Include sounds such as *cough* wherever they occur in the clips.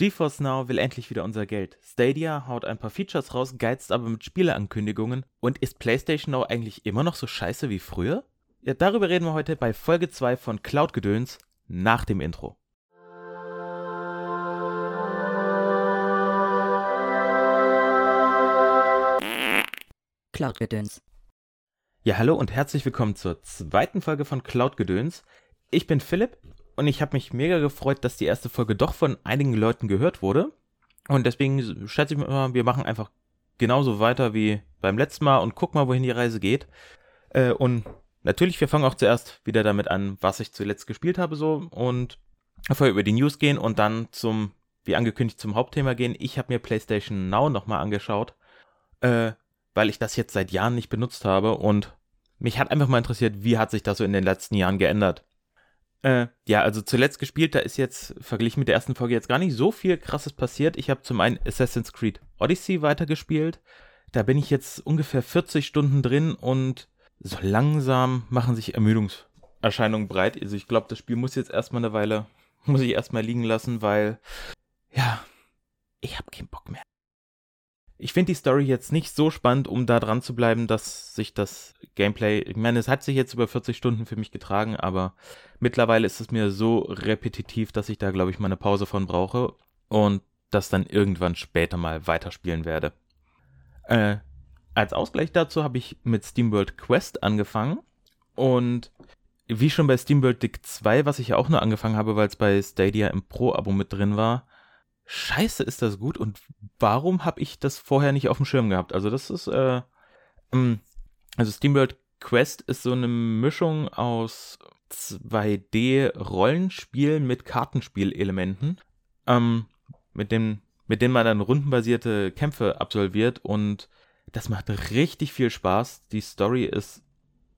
GeForce Now will endlich wieder unser Geld. Stadia haut ein paar Features raus, geizt aber mit Spieleankündigungen. Und ist PlayStation Now eigentlich immer noch so scheiße wie früher? Ja, darüber reden wir heute bei Folge 2 von Cloud Gedöns nach dem Intro. Cloud Gedöns. Ja, hallo und herzlich willkommen zur zweiten Folge von Cloud Gedöns. Ich bin Philipp und ich habe mich mega gefreut, dass die erste Folge doch von einigen Leuten gehört wurde. Und deswegen schätze ich mir immer, wir machen einfach genauso weiter wie beim letzten Mal und gucken mal, wohin die Reise geht. Äh, und natürlich, wir fangen auch zuerst wieder damit an, was ich zuletzt gespielt habe so und vorher über die News gehen und dann zum, wie angekündigt, zum Hauptthema gehen. Ich habe mir PlayStation Now nochmal angeschaut, äh, weil ich das jetzt seit Jahren nicht benutzt habe und mich hat einfach mal interessiert, wie hat sich das so in den letzten Jahren geändert. Äh, ja, also zuletzt gespielt, da ist jetzt verglichen mit der ersten Folge jetzt gar nicht so viel krasses passiert. Ich habe zum einen Assassin's Creed Odyssey weitergespielt. Da bin ich jetzt ungefähr 40 Stunden drin und so langsam machen sich Ermüdungserscheinungen breit. Also ich glaube, das Spiel muss jetzt erstmal eine Weile, muss ich erstmal liegen lassen, weil, ja, ich habe keinen Bock mehr. Ich finde die Story jetzt nicht so spannend, um da dran zu bleiben, dass sich das Gameplay, ich meine, es hat sich jetzt über 40 Stunden für mich getragen, aber mittlerweile ist es mir so repetitiv, dass ich da, glaube ich, mal eine Pause von brauche und das dann irgendwann später mal weiterspielen werde. Äh, als Ausgleich dazu habe ich mit SteamWorld Quest angefangen und wie schon bei SteamWorld Dick 2, was ich ja auch nur angefangen habe, weil es bei Stadia im Pro-Abo mit drin war, scheiße, ist das gut und warum habe ich das vorher nicht auf dem Schirm gehabt? Also das ist, äh, ähm, also SteamWorld Quest ist so eine Mischung aus 2D-Rollenspiel mit Kartenspielelementen, ähm, mit dem, mit denen man dann rundenbasierte Kämpfe absolviert und das macht richtig viel Spaß. Die Story ist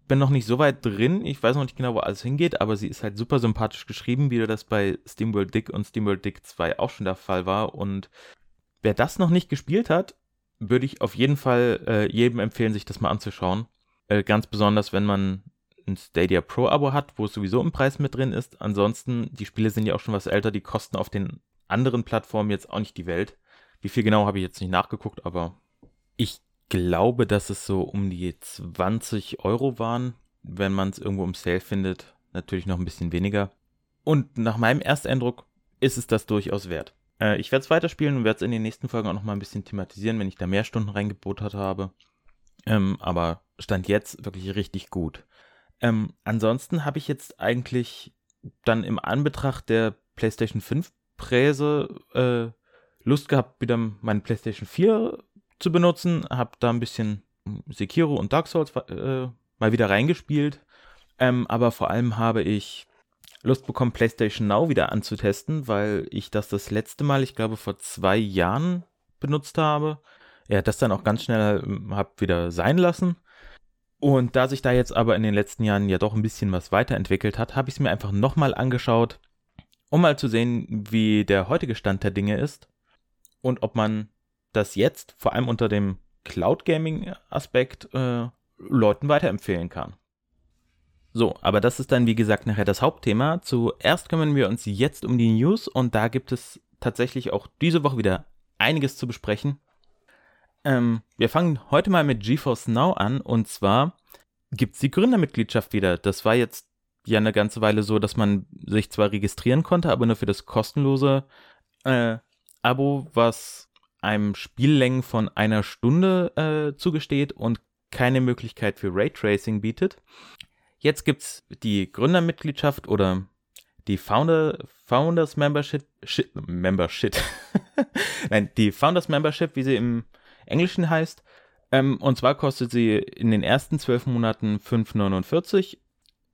bin noch nicht so weit drin. Ich weiß noch nicht genau, wo alles hingeht, aber sie ist halt super sympathisch geschrieben, wie das bei SteamWorld Dick und SteamWorld Dick 2 auch schon der Fall war. Und wer das noch nicht gespielt hat, würde ich auf jeden Fall äh, jedem empfehlen, sich das mal anzuschauen. Äh, ganz besonders, wenn man ein Stadia Pro Abo hat, wo es sowieso im Preis mit drin ist. Ansonsten, die Spiele sind ja auch schon was älter, die kosten auf den anderen Plattformen jetzt auch nicht die Welt. Wie viel genau habe ich jetzt nicht nachgeguckt, aber ich glaube, dass es so um die 20 Euro waren. Wenn man es irgendwo im Sale findet, natürlich noch ein bisschen weniger. Und nach meinem Ersteindruck ist es das durchaus wert. Äh, ich werde es weiterspielen und werde es in den nächsten Folgen auch noch mal ein bisschen thematisieren, wenn ich da mehr Stunden reingebuttert habe. Ähm, aber stand jetzt wirklich richtig gut. Ähm, ansonsten habe ich jetzt eigentlich dann im Anbetracht der PlayStation 5 Präse äh, Lust gehabt, wieder meine PlayStation 4 zu benutzen. Habe da ein bisschen Sekiro und Dark Souls äh, mal wieder reingespielt. Ähm, aber vor allem habe ich Lust bekommen, PlayStation Now wieder anzutesten, weil ich das das letzte Mal, ich glaube, vor zwei Jahren benutzt habe. Ja, das dann auch ganz schnell ähm, habe wieder sein lassen. Und da sich da jetzt aber in den letzten Jahren ja doch ein bisschen was weiterentwickelt hat, habe ich es mir einfach nochmal angeschaut, um mal zu sehen, wie der heutige Stand der Dinge ist und ob man das jetzt, vor allem unter dem Cloud Gaming Aspekt, äh, Leuten weiterempfehlen kann. So, aber das ist dann wie gesagt nachher das Hauptthema. Zuerst kümmern wir uns jetzt um die News und da gibt es tatsächlich auch diese Woche wieder einiges zu besprechen. Ähm, wir fangen heute mal mit GeForce Now an und zwar gibt es die Gründermitgliedschaft wieder. Das war jetzt ja eine ganze Weile so, dass man sich zwar registrieren konnte, aber nur für das kostenlose äh, Abo, was einem Spiellängen von einer Stunde äh, zugesteht und keine Möglichkeit für Raytracing bietet. Jetzt gibt es die Gründermitgliedschaft oder die Founder, Founders Membership, shit, Membership, *laughs* nein, die Founders Membership, wie sie im Englischen heißt. Ähm, und zwar kostet sie in den ersten zwölf Monaten 5,49.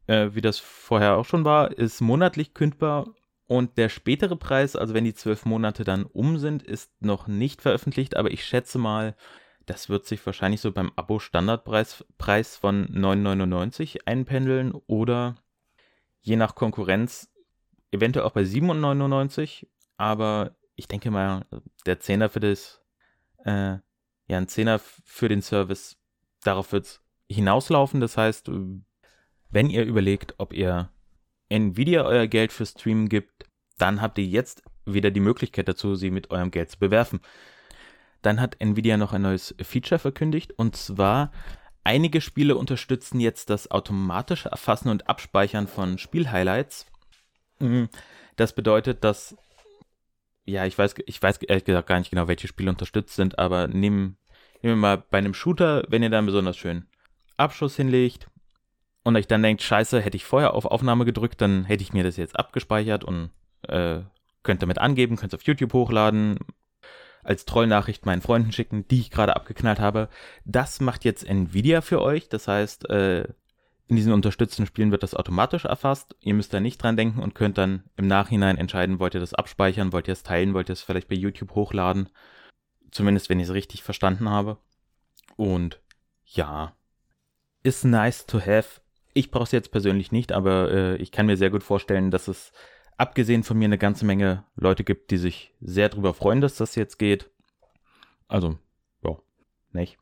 Äh, wie das vorher auch schon war, ist monatlich kündbar und der spätere Preis, also wenn die zwölf Monate dann um sind, ist noch nicht veröffentlicht, aber ich schätze mal, das wird sich wahrscheinlich so beim Abo-Standardpreis Preis von 9,99 einpendeln oder je nach Konkurrenz eventuell auch bei 7,99. Aber ich denke mal, der Zehner für das, äh, ja, ein Zehner für den Service, darauf wird es hinauslaufen. Das heißt, wenn ihr überlegt, ob ihr Nvidia euer Geld für Streamen gibt, dann habt ihr jetzt wieder die Möglichkeit dazu, sie mit eurem Geld zu bewerfen. Dann hat Nvidia noch ein neues Feature verkündigt und zwar einige Spiele unterstützen jetzt das automatische Erfassen und Abspeichern von Spielhighlights. Mhm. Das bedeutet, dass ja, ich weiß, ich weiß ehrlich gesagt gar nicht genau, welche Spiele unterstützt sind, aber nehmen, nehmen wir mal bei einem Shooter, wenn ihr da einen besonders schönen Abschuss hinlegt und euch dann denkt, scheiße, hätte ich vorher auf Aufnahme gedrückt, dann hätte ich mir das jetzt abgespeichert und äh, könnt damit angeben, könnt es auf YouTube hochladen, als Trollnachricht meinen Freunden schicken, die ich gerade abgeknallt habe. Das macht jetzt Nvidia für euch. Das heißt, äh, in diesen unterstützten Spielen wird das automatisch erfasst. Ihr müsst da nicht dran denken und könnt dann im Nachhinein entscheiden, wollt ihr das abspeichern, wollt ihr es teilen, wollt ihr es vielleicht bei YouTube hochladen. Zumindest, wenn ich es richtig verstanden habe. Und ja, ist nice to have. Ich brauche es jetzt persönlich nicht, aber äh, ich kann mir sehr gut vorstellen, dass es abgesehen von mir eine ganze Menge Leute gibt, die sich sehr darüber freuen, dass das jetzt geht. Also, ja, nicht.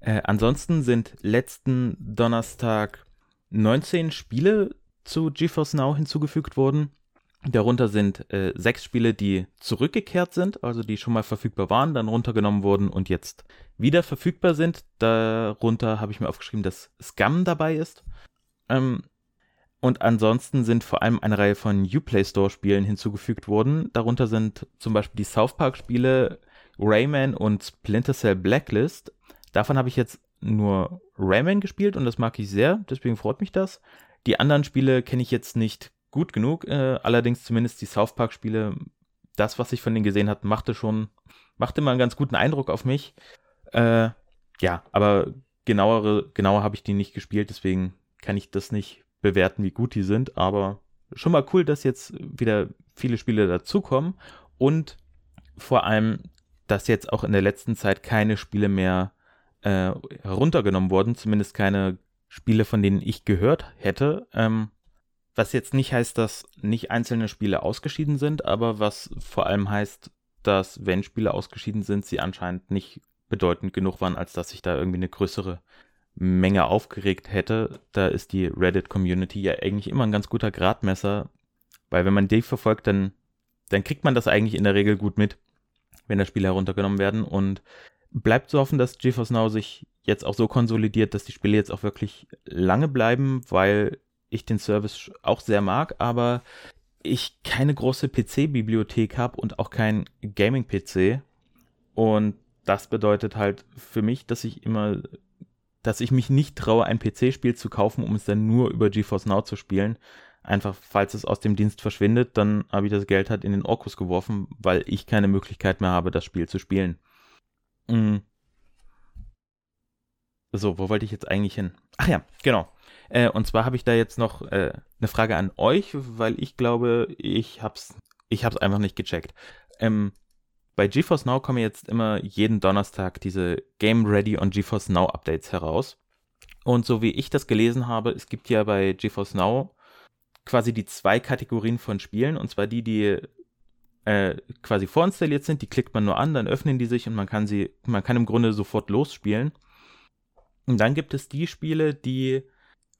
Äh, ansonsten sind letzten Donnerstag 19 Spiele zu GeForce Now hinzugefügt worden. Darunter sind äh, sechs Spiele, die zurückgekehrt sind, also die schon mal verfügbar waren, dann runtergenommen wurden und jetzt wieder verfügbar sind. Darunter habe ich mir aufgeschrieben, dass Scum dabei ist. Ähm, und ansonsten sind vor allem eine Reihe von Uplay Store Spielen hinzugefügt worden. Darunter sind zum Beispiel die South Park Spiele Rayman und Splinter Cell Blacklist. Davon habe ich jetzt nur Rayman gespielt und das mag ich sehr, deswegen freut mich das. Die anderen Spiele kenne ich jetzt nicht gut genug, äh, allerdings zumindest die South Park Spiele, das, was ich von denen gesehen habe, machte schon, machte mal einen ganz guten Eindruck auf mich. Äh, ja, aber genauere, genauer habe ich die nicht gespielt, deswegen kann ich das nicht bewerten, wie gut die sind, aber schon mal cool, dass jetzt wieder viele Spiele dazukommen und vor allem, dass jetzt auch in der letzten Zeit keine Spiele mehr äh, heruntergenommen wurden, zumindest keine Spiele, von denen ich gehört hätte. Ähm, was jetzt nicht heißt, dass nicht einzelne Spiele ausgeschieden sind, aber was vor allem heißt, dass wenn Spiele ausgeschieden sind, sie anscheinend nicht bedeutend genug waren, als dass sich da irgendwie eine größere Menge aufgeregt hätte, da ist die Reddit-Community ja eigentlich immer ein ganz guter Gradmesser, weil wenn man die verfolgt, dann, dann kriegt man das eigentlich in der Regel gut mit, wenn da Spiele heruntergenommen werden. Und bleibt zu hoffen, dass GeForce Now sich jetzt auch so konsolidiert, dass die Spiele jetzt auch wirklich lange bleiben, weil ich den Service auch sehr mag, aber ich keine große PC-Bibliothek habe und auch kein Gaming-PC und das bedeutet halt für mich, dass ich immer dass ich mich nicht traue, ein PC-Spiel zu kaufen, um es dann nur über GeForce Now zu spielen. Einfach, falls es aus dem Dienst verschwindet, dann habe ich das Geld halt in den Orkus geworfen, weil ich keine Möglichkeit mehr habe, das Spiel zu spielen. Mhm. So, wo wollte ich jetzt eigentlich hin? Ach ja, genau. Äh, und zwar habe ich da jetzt noch äh, eine Frage an euch, weil ich glaube, ich hab's, ich hab's einfach nicht gecheckt. Ähm, bei GeForce Now kommen jetzt immer jeden Donnerstag diese Game Ready und GeForce Now Updates heraus. Und so wie ich das gelesen habe, es gibt ja bei GeForce Now quasi die zwei Kategorien von Spielen, und zwar die, die äh, quasi vorinstalliert sind, die klickt man nur an, dann öffnen die sich und man kann sie, man kann im Grunde sofort losspielen. Und dann gibt es die Spiele, die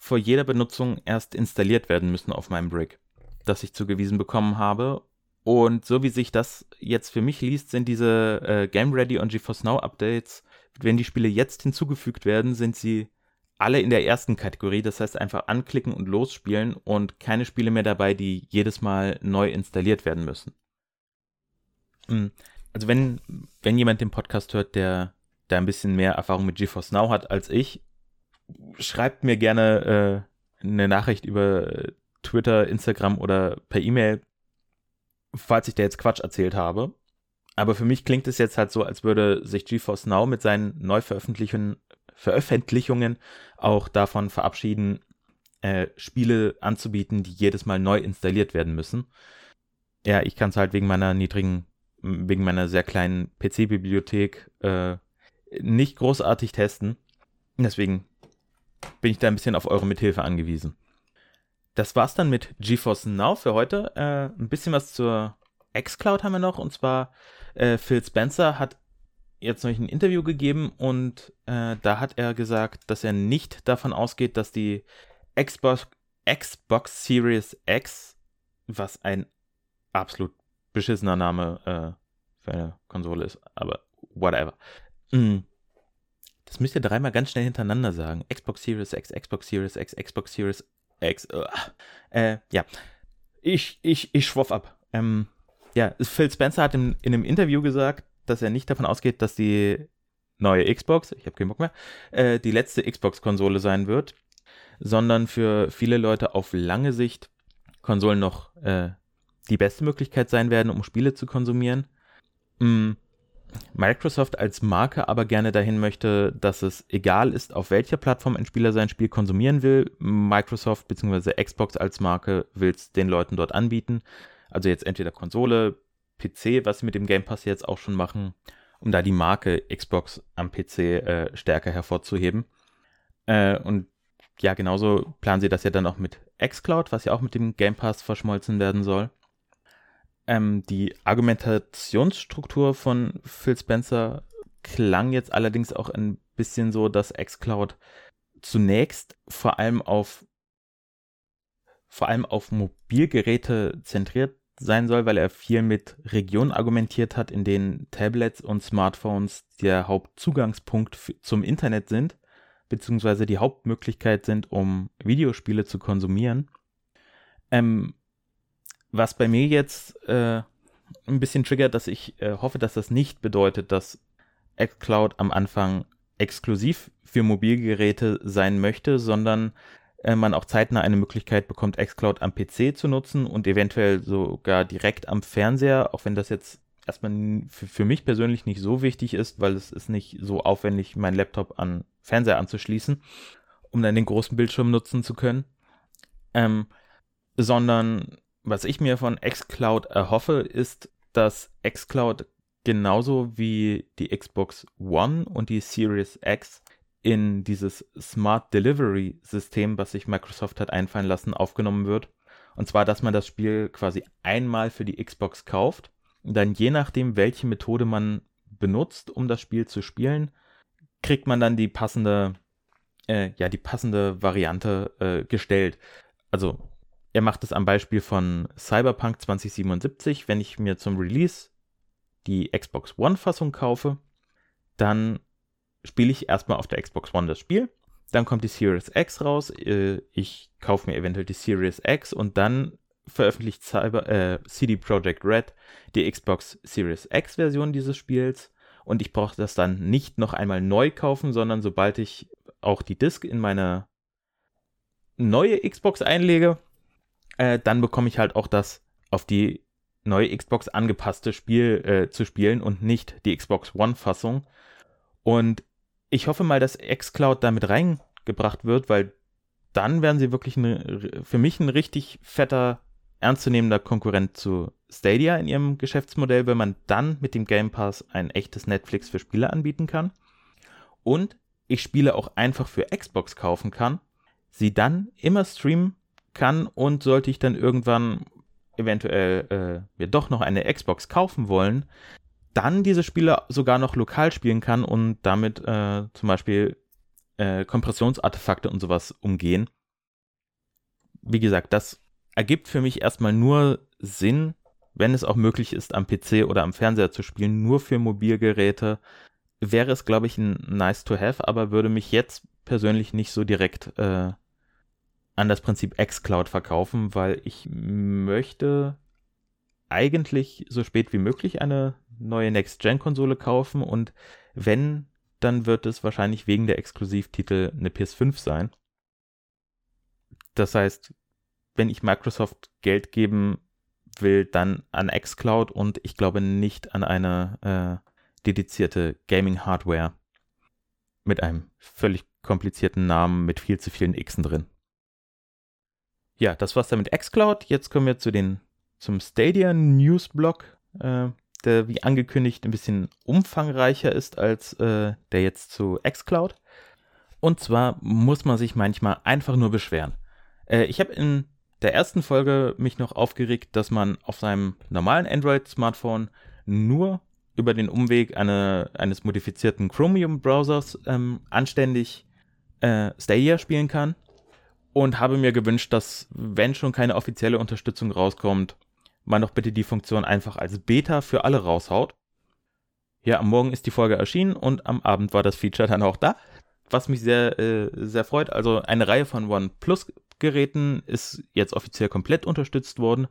vor jeder Benutzung erst installiert werden müssen auf meinem Brick, das ich zugewiesen bekommen habe. Und so wie sich das jetzt für mich liest, sind diese äh, Game Ready und GeForce Now Updates, wenn die Spiele jetzt hinzugefügt werden, sind sie alle in der ersten Kategorie. Das heißt einfach anklicken und losspielen und keine Spiele mehr dabei, die jedes Mal neu installiert werden müssen. Hm. Also wenn, wenn jemand den Podcast hört, der da ein bisschen mehr Erfahrung mit GeForce Now hat als ich, schreibt mir gerne äh, eine Nachricht über Twitter, Instagram oder per E-Mail falls ich da jetzt Quatsch erzählt habe. Aber für mich klingt es jetzt halt so, als würde sich GeForce Now mit seinen Neuveröffentlichungen Veröffentlichungen auch davon verabschieden, äh, Spiele anzubieten, die jedes Mal neu installiert werden müssen. Ja, ich kann es halt wegen meiner niedrigen, wegen meiner sehr kleinen PC-Bibliothek äh, nicht großartig testen. Deswegen bin ich da ein bisschen auf eure Mithilfe angewiesen das war's dann mit GeForce Now für heute. Äh, ein bisschen was zur xCloud haben wir noch. Und zwar äh, Phil Spencer hat jetzt noch ein Interview gegeben und äh, da hat er gesagt, dass er nicht davon ausgeht, dass die Xbox, Xbox Series X, was ein absolut beschissener Name äh, für eine Konsole ist, aber whatever. Mm. Das müsst ihr dreimal ganz schnell hintereinander sagen. Xbox Series X, Xbox Series X, Xbox Series X. Äh, ja, ich, ich, ich schwoff ab. Ähm, ja, Phil Spencer hat in, in einem Interview gesagt, dass er nicht davon ausgeht, dass die neue Xbox, ich habe keinen Bock mehr, äh, die letzte Xbox-Konsole sein wird, sondern für viele Leute auf lange Sicht Konsolen noch äh, die beste Möglichkeit sein werden, um Spiele zu konsumieren. Mm, Microsoft als Marke aber gerne dahin möchte, dass es egal ist, auf welcher Plattform ein Spieler sein Spiel konsumieren will. Microsoft bzw. Xbox als Marke will es den Leuten dort anbieten. Also jetzt entweder Konsole, PC, was sie mit dem Game Pass jetzt auch schon machen, um da die Marke Xbox am PC äh, stärker hervorzuheben. Äh, und ja, genauso planen sie das ja dann auch mit xCloud, was ja auch mit dem Game Pass verschmolzen werden soll. Ähm, die Argumentationsstruktur von Phil Spencer klang jetzt allerdings auch ein bisschen so, dass xCloud zunächst vor allem auf vor allem auf Mobilgeräte zentriert sein soll, weil er viel mit Regionen argumentiert hat, in denen Tablets und Smartphones der Hauptzugangspunkt zum Internet sind, beziehungsweise die Hauptmöglichkeit sind, um Videospiele zu konsumieren. Ähm, was bei mir jetzt äh, ein bisschen triggert, dass ich äh, hoffe, dass das nicht bedeutet, dass xCloud am Anfang exklusiv für Mobilgeräte sein möchte, sondern äh, man auch zeitnah eine Möglichkeit bekommt, xCloud am PC zu nutzen und eventuell sogar direkt am Fernseher, auch wenn das jetzt erstmal für, für mich persönlich nicht so wichtig ist, weil es ist nicht so aufwendig, meinen Laptop an Fernseher anzuschließen, um dann den großen Bildschirm nutzen zu können. Ähm, sondern was ich mir von xCloud erhoffe, ist, dass xCloud genauso wie die Xbox One und die Series X in dieses Smart Delivery System, was sich Microsoft hat einfallen lassen, aufgenommen wird. Und zwar, dass man das Spiel quasi einmal für die Xbox kauft und dann je nachdem, welche Methode man benutzt, um das Spiel zu spielen, kriegt man dann die passende, äh, ja, die passende Variante äh, gestellt. Also, er macht es am Beispiel von Cyberpunk 2077. Wenn ich mir zum Release die Xbox One-Fassung kaufe, dann spiele ich erstmal auf der Xbox One das Spiel. Dann kommt die Series X raus. Äh, ich kaufe mir eventuell die Series X und dann veröffentlicht Cyber, äh, CD Projekt Red die Xbox Series X Version dieses Spiels. Und ich brauche das dann nicht noch einmal neu kaufen, sondern sobald ich auch die Disk in meine neue Xbox einlege, äh, dann bekomme ich halt auch das auf die neue Xbox angepasste Spiel äh, zu spielen und nicht die Xbox One Fassung. Und ich hoffe mal, dass xCloud damit reingebracht wird, weil dann werden sie wirklich eine, für mich ein richtig fetter, ernstzunehmender Konkurrent zu Stadia in ihrem Geschäftsmodell, wenn man dann mit dem Game Pass ein echtes Netflix für Spiele anbieten kann. Und ich Spiele auch einfach für Xbox kaufen kann, sie dann immer streamen kann und sollte ich dann irgendwann eventuell äh, mir doch noch eine Xbox kaufen wollen, dann diese Spiele sogar noch lokal spielen kann und damit äh, zum Beispiel äh, Kompressionsartefakte und sowas umgehen. Wie gesagt, das ergibt für mich erstmal nur Sinn, wenn es auch möglich ist, am PC oder am Fernseher zu spielen, nur für Mobilgeräte. Wäre es, glaube ich, ein nice to have, aber würde mich jetzt persönlich nicht so direkt äh, an das Prinzip xCloud verkaufen, weil ich möchte eigentlich so spät wie möglich eine neue Next-Gen-Konsole kaufen und wenn, dann wird es wahrscheinlich wegen der Exklusivtitel eine PS5 sein. Das heißt, wenn ich Microsoft Geld geben will, dann an xCloud und ich glaube nicht an eine äh, dedizierte Gaming-Hardware mit einem völlig komplizierten Namen mit viel zu vielen Xen drin. Ja, das war's dann mit xCloud. Jetzt kommen wir zu den zum Stadia Newsblog, äh, der wie angekündigt ein bisschen umfangreicher ist als äh, der jetzt zu xCloud. Und zwar muss man sich manchmal einfach nur beschweren. Äh, ich habe in der ersten Folge mich noch aufgeregt, dass man auf seinem normalen Android-Smartphone nur über den Umweg eine, eines modifizierten Chromium-Browsers ähm, anständig äh, Stadia spielen kann. Und habe mir gewünscht, dass, wenn schon keine offizielle Unterstützung rauskommt, man doch bitte die Funktion einfach als Beta für alle raushaut. Ja, am Morgen ist die Folge erschienen und am Abend war das Feature dann auch da, was mich sehr, äh, sehr freut. Also eine Reihe von OnePlus-Geräten ist jetzt offiziell komplett unterstützt worden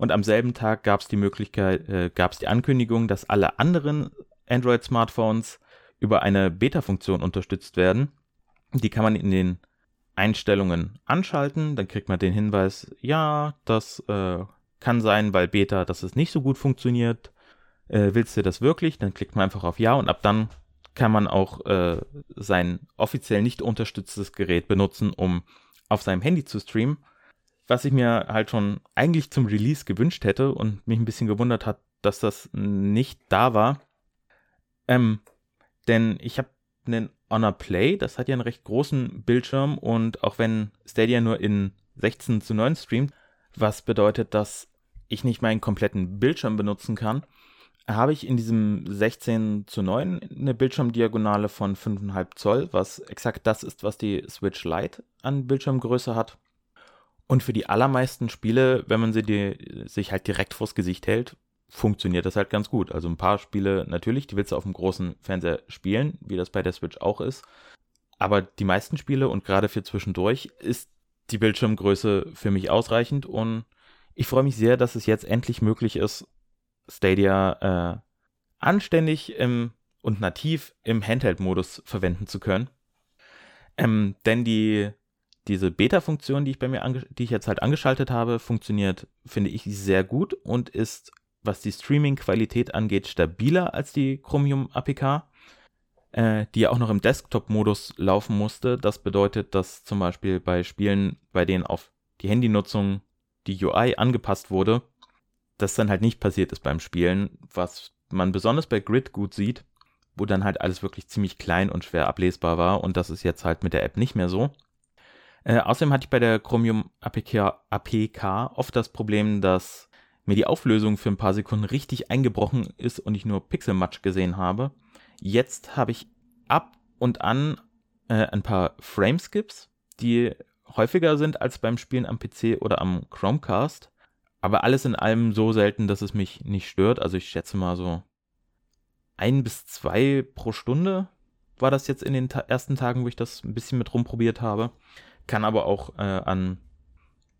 und am selben Tag gab es die Möglichkeit, äh, gab es die Ankündigung, dass alle anderen Android-Smartphones über eine Beta-Funktion unterstützt werden. Die kann man in den Einstellungen anschalten, dann kriegt man den Hinweis, ja, das äh, kann sein, weil Beta, dass es nicht so gut funktioniert. Äh, willst du das wirklich? Dann klickt man einfach auf Ja und ab dann kann man auch äh, sein offiziell nicht unterstütztes Gerät benutzen, um auf seinem Handy zu streamen. Was ich mir halt schon eigentlich zum Release gewünscht hätte und mich ein bisschen gewundert hat, dass das nicht da war. Ähm, denn ich habe einen Honor Play, das hat ja einen recht großen Bildschirm und auch wenn Stadia nur in 16 zu 9 streamt, was bedeutet, dass ich nicht meinen kompletten Bildschirm benutzen kann, habe ich in diesem 16 zu 9 eine Bildschirmdiagonale von 5,5 Zoll, was exakt das ist, was die Switch Lite an Bildschirmgröße hat. Und für die allermeisten Spiele, wenn man sie die, sich halt direkt vors Gesicht hält, funktioniert das halt ganz gut. Also ein paar Spiele natürlich, die willst du auf dem großen Fernseher spielen, wie das bei der Switch auch ist. Aber die meisten Spiele und gerade für zwischendurch ist die Bildschirmgröße für mich ausreichend und ich freue mich sehr, dass es jetzt endlich möglich ist, Stadia äh, anständig im, und nativ im Handheld-Modus verwenden zu können. Ähm, denn die, diese Beta-Funktion, die ich bei mir, die ich jetzt halt angeschaltet habe, funktioniert, finde ich, sehr gut und ist, was die Streaming-Qualität angeht, stabiler als die Chromium APK, äh, die ja auch noch im Desktop-Modus laufen musste. Das bedeutet, dass zum Beispiel bei Spielen, bei denen auf die Handynutzung die UI angepasst wurde, das dann halt nicht passiert ist beim Spielen, was man besonders bei Grid gut sieht, wo dann halt alles wirklich ziemlich klein und schwer ablesbar war und das ist jetzt halt mit der App nicht mehr so. Äh, außerdem hatte ich bei der Chromium APK, APK oft das Problem, dass mir die Auflösung für ein paar Sekunden richtig eingebrochen ist und ich nur Pixelmatch gesehen habe. Jetzt habe ich ab und an äh, ein paar Frameskips, die häufiger sind als beim Spielen am PC oder am Chromecast. Aber alles in allem so selten, dass es mich nicht stört. Also ich schätze mal so ein bis zwei pro Stunde war das jetzt in den ta ersten Tagen, wo ich das ein bisschen mit rumprobiert habe. Kann aber auch äh, an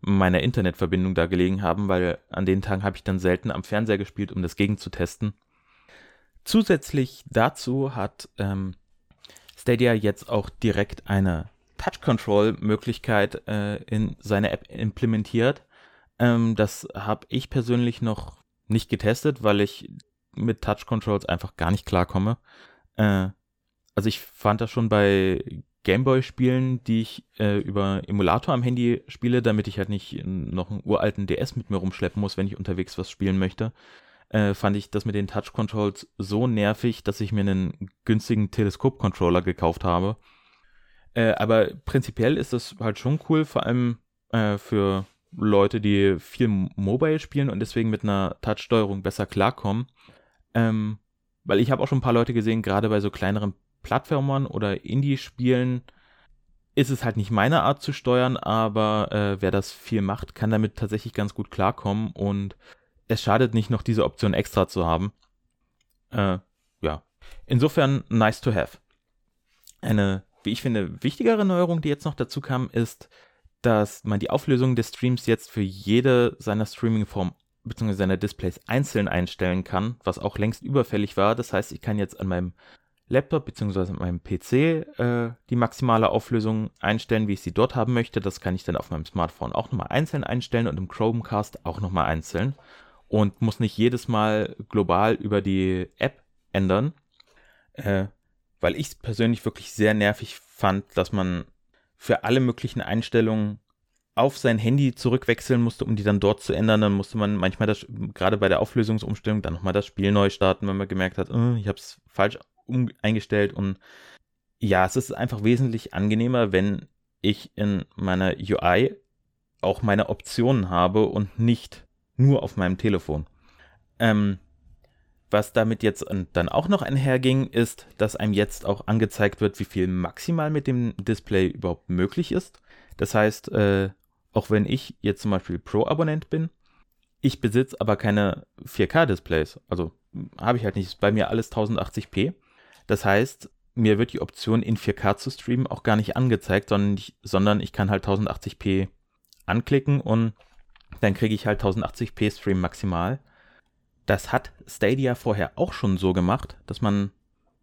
meiner Internetverbindung da gelegen haben, weil an den Tagen habe ich dann selten am Fernseher gespielt, um das gegen zu testen. Zusätzlich dazu hat ähm, Stadia jetzt auch direkt eine Touch-Control-Möglichkeit äh, in seine App implementiert. Ähm, das habe ich persönlich noch nicht getestet, weil ich mit Touch-Controls einfach gar nicht klarkomme. Äh, also ich fand das schon bei Gameboy-Spielen, die ich äh, über Emulator am Handy spiele, damit ich halt nicht noch einen uralten DS mit mir rumschleppen muss, wenn ich unterwegs was spielen möchte, äh, fand ich das mit den Touch-Controls so nervig, dass ich mir einen günstigen Teleskop-Controller gekauft habe äh, aber prinzipiell ist das halt schon cool, vor allem äh, für Leute, die viel Mobile spielen und deswegen mit einer Touch-Steuerung besser klarkommen. Ähm, weil ich habe auch schon ein paar Leute gesehen, gerade bei so kleineren Plattformern oder Indie-Spielen ist es halt nicht meine Art zu steuern, aber äh, wer das viel macht, kann damit tatsächlich ganz gut klarkommen und es schadet nicht, noch diese Option extra zu haben. Äh, ja. Insofern nice to have. Eine wie ich finde, wichtigere Neuerung, die jetzt noch dazu kam, ist, dass man die Auflösung des Streams jetzt für jede seiner Streaming-Formen bzw. seiner Displays einzeln einstellen kann, was auch längst überfällig war. Das heißt, ich kann jetzt an meinem Laptop bzw. meinem PC äh, die maximale Auflösung einstellen, wie ich sie dort haben möchte. Das kann ich dann auf meinem Smartphone auch nochmal einzeln einstellen und im Chromecast auch nochmal einzeln und muss nicht jedes Mal global über die App ändern. Äh, weil ich es persönlich wirklich sehr nervig fand, dass man für alle möglichen Einstellungen auf sein Handy zurückwechseln musste, um die dann dort zu ändern. Dann musste man manchmal das, gerade bei der Auflösungsumstellung, dann nochmal das Spiel neu starten, wenn man gemerkt hat, oh, ich habe es falsch eingestellt. Und ja, es ist einfach wesentlich angenehmer, wenn ich in meiner UI auch meine Optionen habe und nicht nur auf meinem Telefon. Ähm, was damit jetzt dann auch noch einherging, ist, dass einem jetzt auch angezeigt wird, wie viel maximal mit dem Display überhaupt möglich ist. Das heißt, äh, auch wenn ich jetzt zum Beispiel Pro-Abonnent bin, Ich besitze aber keine 4K-Displays. Also habe ich halt nicht. Ist bei mir alles 1080p. Das heißt, mir wird die Option in 4K zu streamen auch gar nicht angezeigt, sondern ich, sondern ich kann halt 1080p anklicken und dann kriege ich halt 1080p Stream maximal. Das hat Stadia vorher auch schon so gemacht, dass man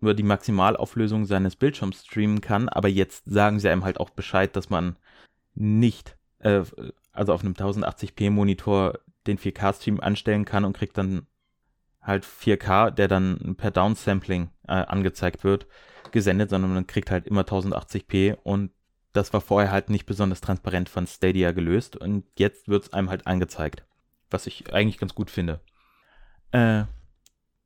nur die Maximalauflösung seines Bildschirms streamen kann, aber jetzt sagen sie einem halt auch Bescheid, dass man nicht, äh, also auf einem 1080p Monitor den 4K-Stream anstellen kann und kriegt dann halt 4K, der dann per Downsampling äh, angezeigt wird, gesendet, sondern man kriegt halt immer 1080p und das war vorher halt nicht besonders transparent von Stadia gelöst und jetzt wird es einem halt angezeigt, was ich eigentlich ganz gut finde. Äh,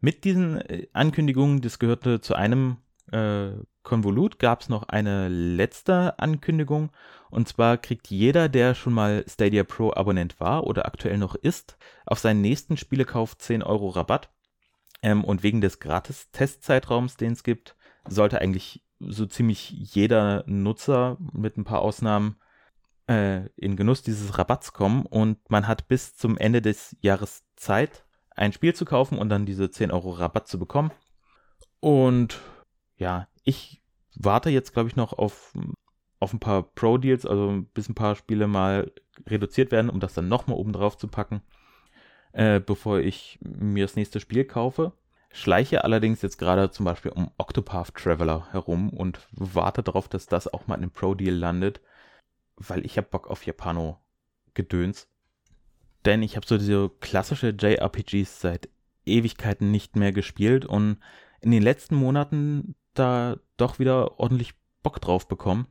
mit diesen äh, Ankündigungen, das gehörte zu einem äh, Konvolut, gab es noch eine letzte Ankündigung und zwar kriegt jeder, der schon mal Stadia Pro Abonnent war oder aktuell noch ist, auf seinen nächsten Spielekauf 10 Euro Rabatt. Ähm, und wegen des Gratis-Testzeitraums, den es gibt, sollte eigentlich so ziemlich jeder Nutzer mit ein paar Ausnahmen äh, in Genuss dieses Rabatts kommen und man hat bis zum Ende des Jahres Zeit, ein Spiel zu kaufen und dann diese 10 Euro Rabatt zu bekommen. Und ja, ich warte jetzt, glaube ich, noch auf, auf ein paar Pro-Deals, also bis ein paar Spiele mal reduziert werden, um das dann nochmal oben drauf zu packen, äh, bevor ich mir das nächste Spiel kaufe. Schleiche allerdings jetzt gerade zum Beispiel um Octopath Traveler herum und warte darauf, dass das auch mal in einem Pro-Deal landet, weil ich habe Bock auf Japano-Gedöns. Denn ich habe so diese klassische JRPGs seit Ewigkeiten nicht mehr gespielt und in den letzten Monaten da doch wieder ordentlich Bock drauf bekommen.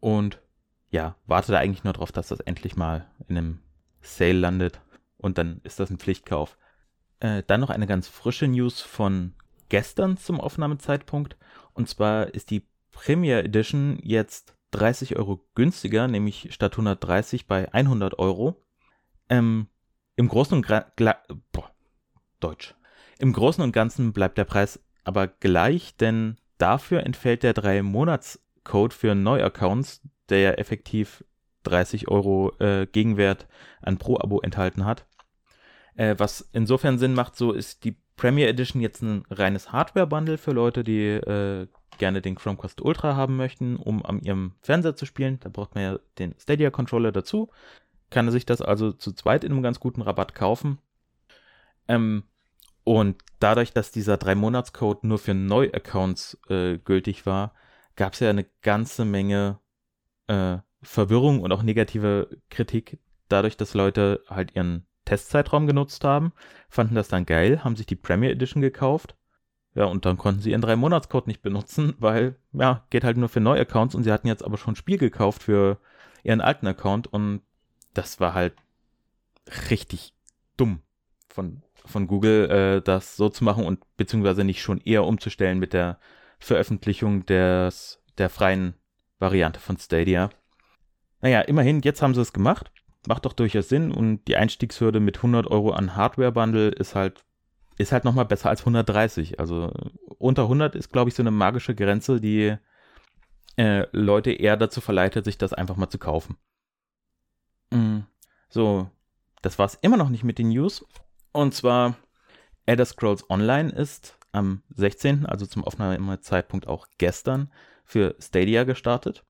Und ja, warte da eigentlich nur drauf, dass das endlich mal in einem Sale landet und dann ist das ein Pflichtkauf. Äh, dann noch eine ganz frische News von gestern zum Aufnahmezeitpunkt. Und zwar ist die Premier Edition jetzt 30 Euro günstiger, nämlich statt 130 bei 100 Euro. Ähm, Im Großen und Gra Boah, Deutsch. Im Großen und Ganzen bleibt der Preis aber gleich, denn dafür entfällt der 3-Monats-Code für Neuaccounts, der ja effektiv 30 Euro äh, Gegenwert an Pro-Abo enthalten hat. Äh, was insofern Sinn macht, so ist die Premier Edition jetzt ein reines Hardware-Bundle für Leute, die äh, gerne den Chromecast Ultra haben möchten, um an ihrem Fernseher zu spielen. Da braucht man ja den Stadia-Controller dazu. Kann er sich das also zu zweit in einem ganz guten Rabatt kaufen. Ähm, und dadurch, dass dieser Drei-Monats-Code nur für Neu-Accounts äh, gültig war, gab es ja eine ganze Menge äh, Verwirrung und auch negative Kritik, dadurch, dass Leute halt ihren Testzeitraum genutzt haben, fanden das dann geil, haben sich die Premier Edition gekauft. Ja, und dann konnten sie ihren drei Monatscode nicht benutzen, weil, ja, geht halt nur für neue Accounts und sie hatten jetzt aber schon ein Spiel gekauft für ihren alten Account und das war halt richtig dumm von, von Google, äh, das so zu machen und beziehungsweise nicht schon eher umzustellen mit der Veröffentlichung des, der freien Variante von Stadia. Naja, immerhin, jetzt haben sie es gemacht macht doch durchaus Sinn und die Einstiegshürde mit 100 Euro an Hardware-Bundle ist halt, ist halt nochmal besser als 130. Also unter 100 ist, glaube ich, so eine magische Grenze, die äh, Leute eher dazu verleitet, sich das einfach mal zu kaufen. Mhm. So, das war es immer noch nicht mit den News. Und zwar, Elder Scrolls Online ist am 16., also zum Aufnahmezeitpunkt auch gestern, für Stadia gestartet.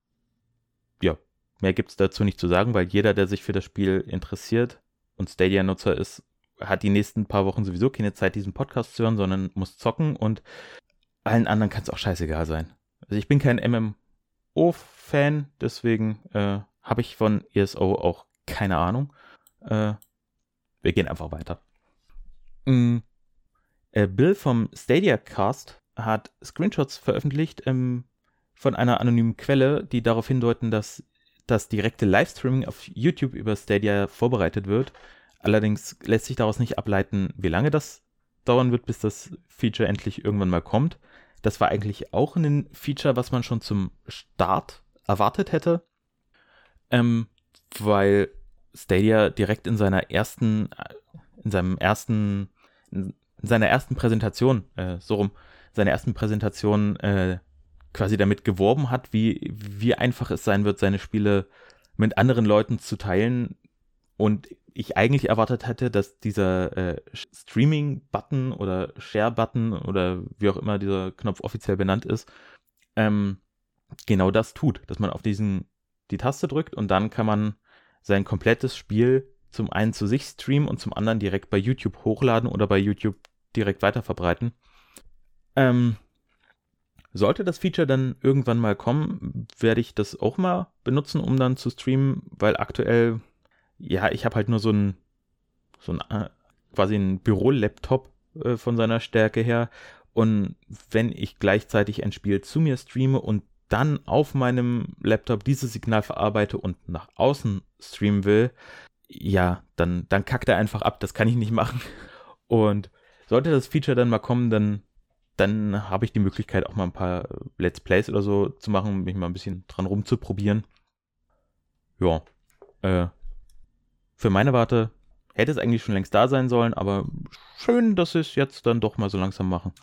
Ja, Mehr gibt es dazu nicht zu sagen, weil jeder, der sich für das Spiel interessiert und Stadia-Nutzer ist, hat die nächsten paar Wochen sowieso keine Zeit, diesen Podcast zu hören, sondern muss zocken und allen anderen kann es auch scheißegal sein. Also ich bin kein MMO-Fan, deswegen äh, habe ich von ESO auch keine Ahnung. Äh, wir gehen einfach weiter. Mhm. Äh, Bill vom Stadia Cast hat Screenshots veröffentlicht ähm, von einer anonymen Quelle, die darauf hindeuten, dass das direkte Livestreaming auf YouTube über Stadia vorbereitet wird. Allerdings lässt sich daraus nicht ableiten, wie lange das dauern wird, bis das Feature endlich irgendwann mal kommt. Das war eigentlich auch ein Feature, was man schon zum Start erwartet hätte, ähm, weil Stadia direkt in seiner ersten, in seinem ersten, in seiner ersten Präsentation, äh, so rum, seiner ersten Präsentation äh, quasi damit geworben hat, wie, wie einfach es sein wird, seine Spiele mit anderen Leuten zu teilen. Und ich eigentlich erwartet hätte, dass dieser äh, Streaming-Button oder Share-Button oder wie auch immer dieser Knopf offiziell benannt ist, ähm, genau das tut, dass man auf diesen die Taste drückt und dann kann man sein komplettes Spiel zum einen zu sich streamen und zum anderen direkt bei YouTube hochladen oder bei YouTube direkt weiterverbreiten. Ähm, sollte das Feature dann irgendwann mal kommen, werde ich das auch mal benutzen, um dann zu streamen, weil aktuell, ja, ich habe halt nur so ein, so ein äh, quasi ein Büro-Laptop äh, von seiner Stärke her. Und wenn ich gleichzeitig ein Spiel zu mir streame und dann auf meinem Laptop dieses Signal verarbeite und nach außen streamen will, ja, dann, dann kackt er einfach ab. Das kann ich nicht machen. Und sollte das Feature dann mal kommen, dann, dann habe ich die Möglichkeit, auch mal ein paar Let's Plays oder so zu machen, mich mal ein bisschen dran rumzuprobieren. Ja. Äh, für meine Warte hätte es eigentlich schon längst da sein sollen, aber schön, dass sie es jetzt dann doch mal so langsam machen.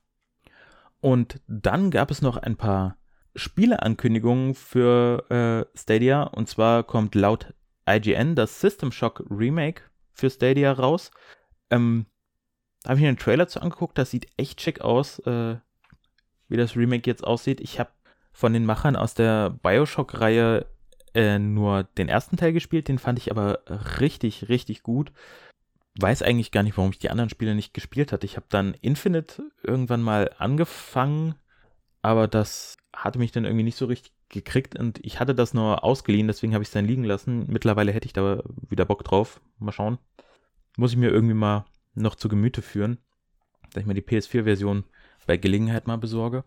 Und dann gab es noch ein paar Spieleankündigungen für äh, Stadia. Und zwar kommt laut IGN das System Shock Remake für Stadia raus. Ähm, da habe ich mir einen Trailer zu angeguckt, das sieht echt schick aus, äh, wie das Remake jetzt aussieht. Ich habe von den Machern aus der Bioshock-Reihe äh, nur den ersten Teil gespielt, den fand ich aber richtig, richtig gut. Weiß eigentlich gar nicht, warum ich die anderen Spiele nicht gespielt hatte. Ich habe dann Infinite irgendwann mal angefangen, aber das hatte mich dann irgendwie nicht so richtig gekriegt und ich hatte das nur ausgeliehen, deswegen habe ich es dann liegen lassen. Mittlerweile hätte ich da wieder Bock drauf. Mal schauen. Muss ich mir irgendwie mal noch zu Gemüte führen, dass ich mir die PS4-Version bei Gelegenheit mal besorge.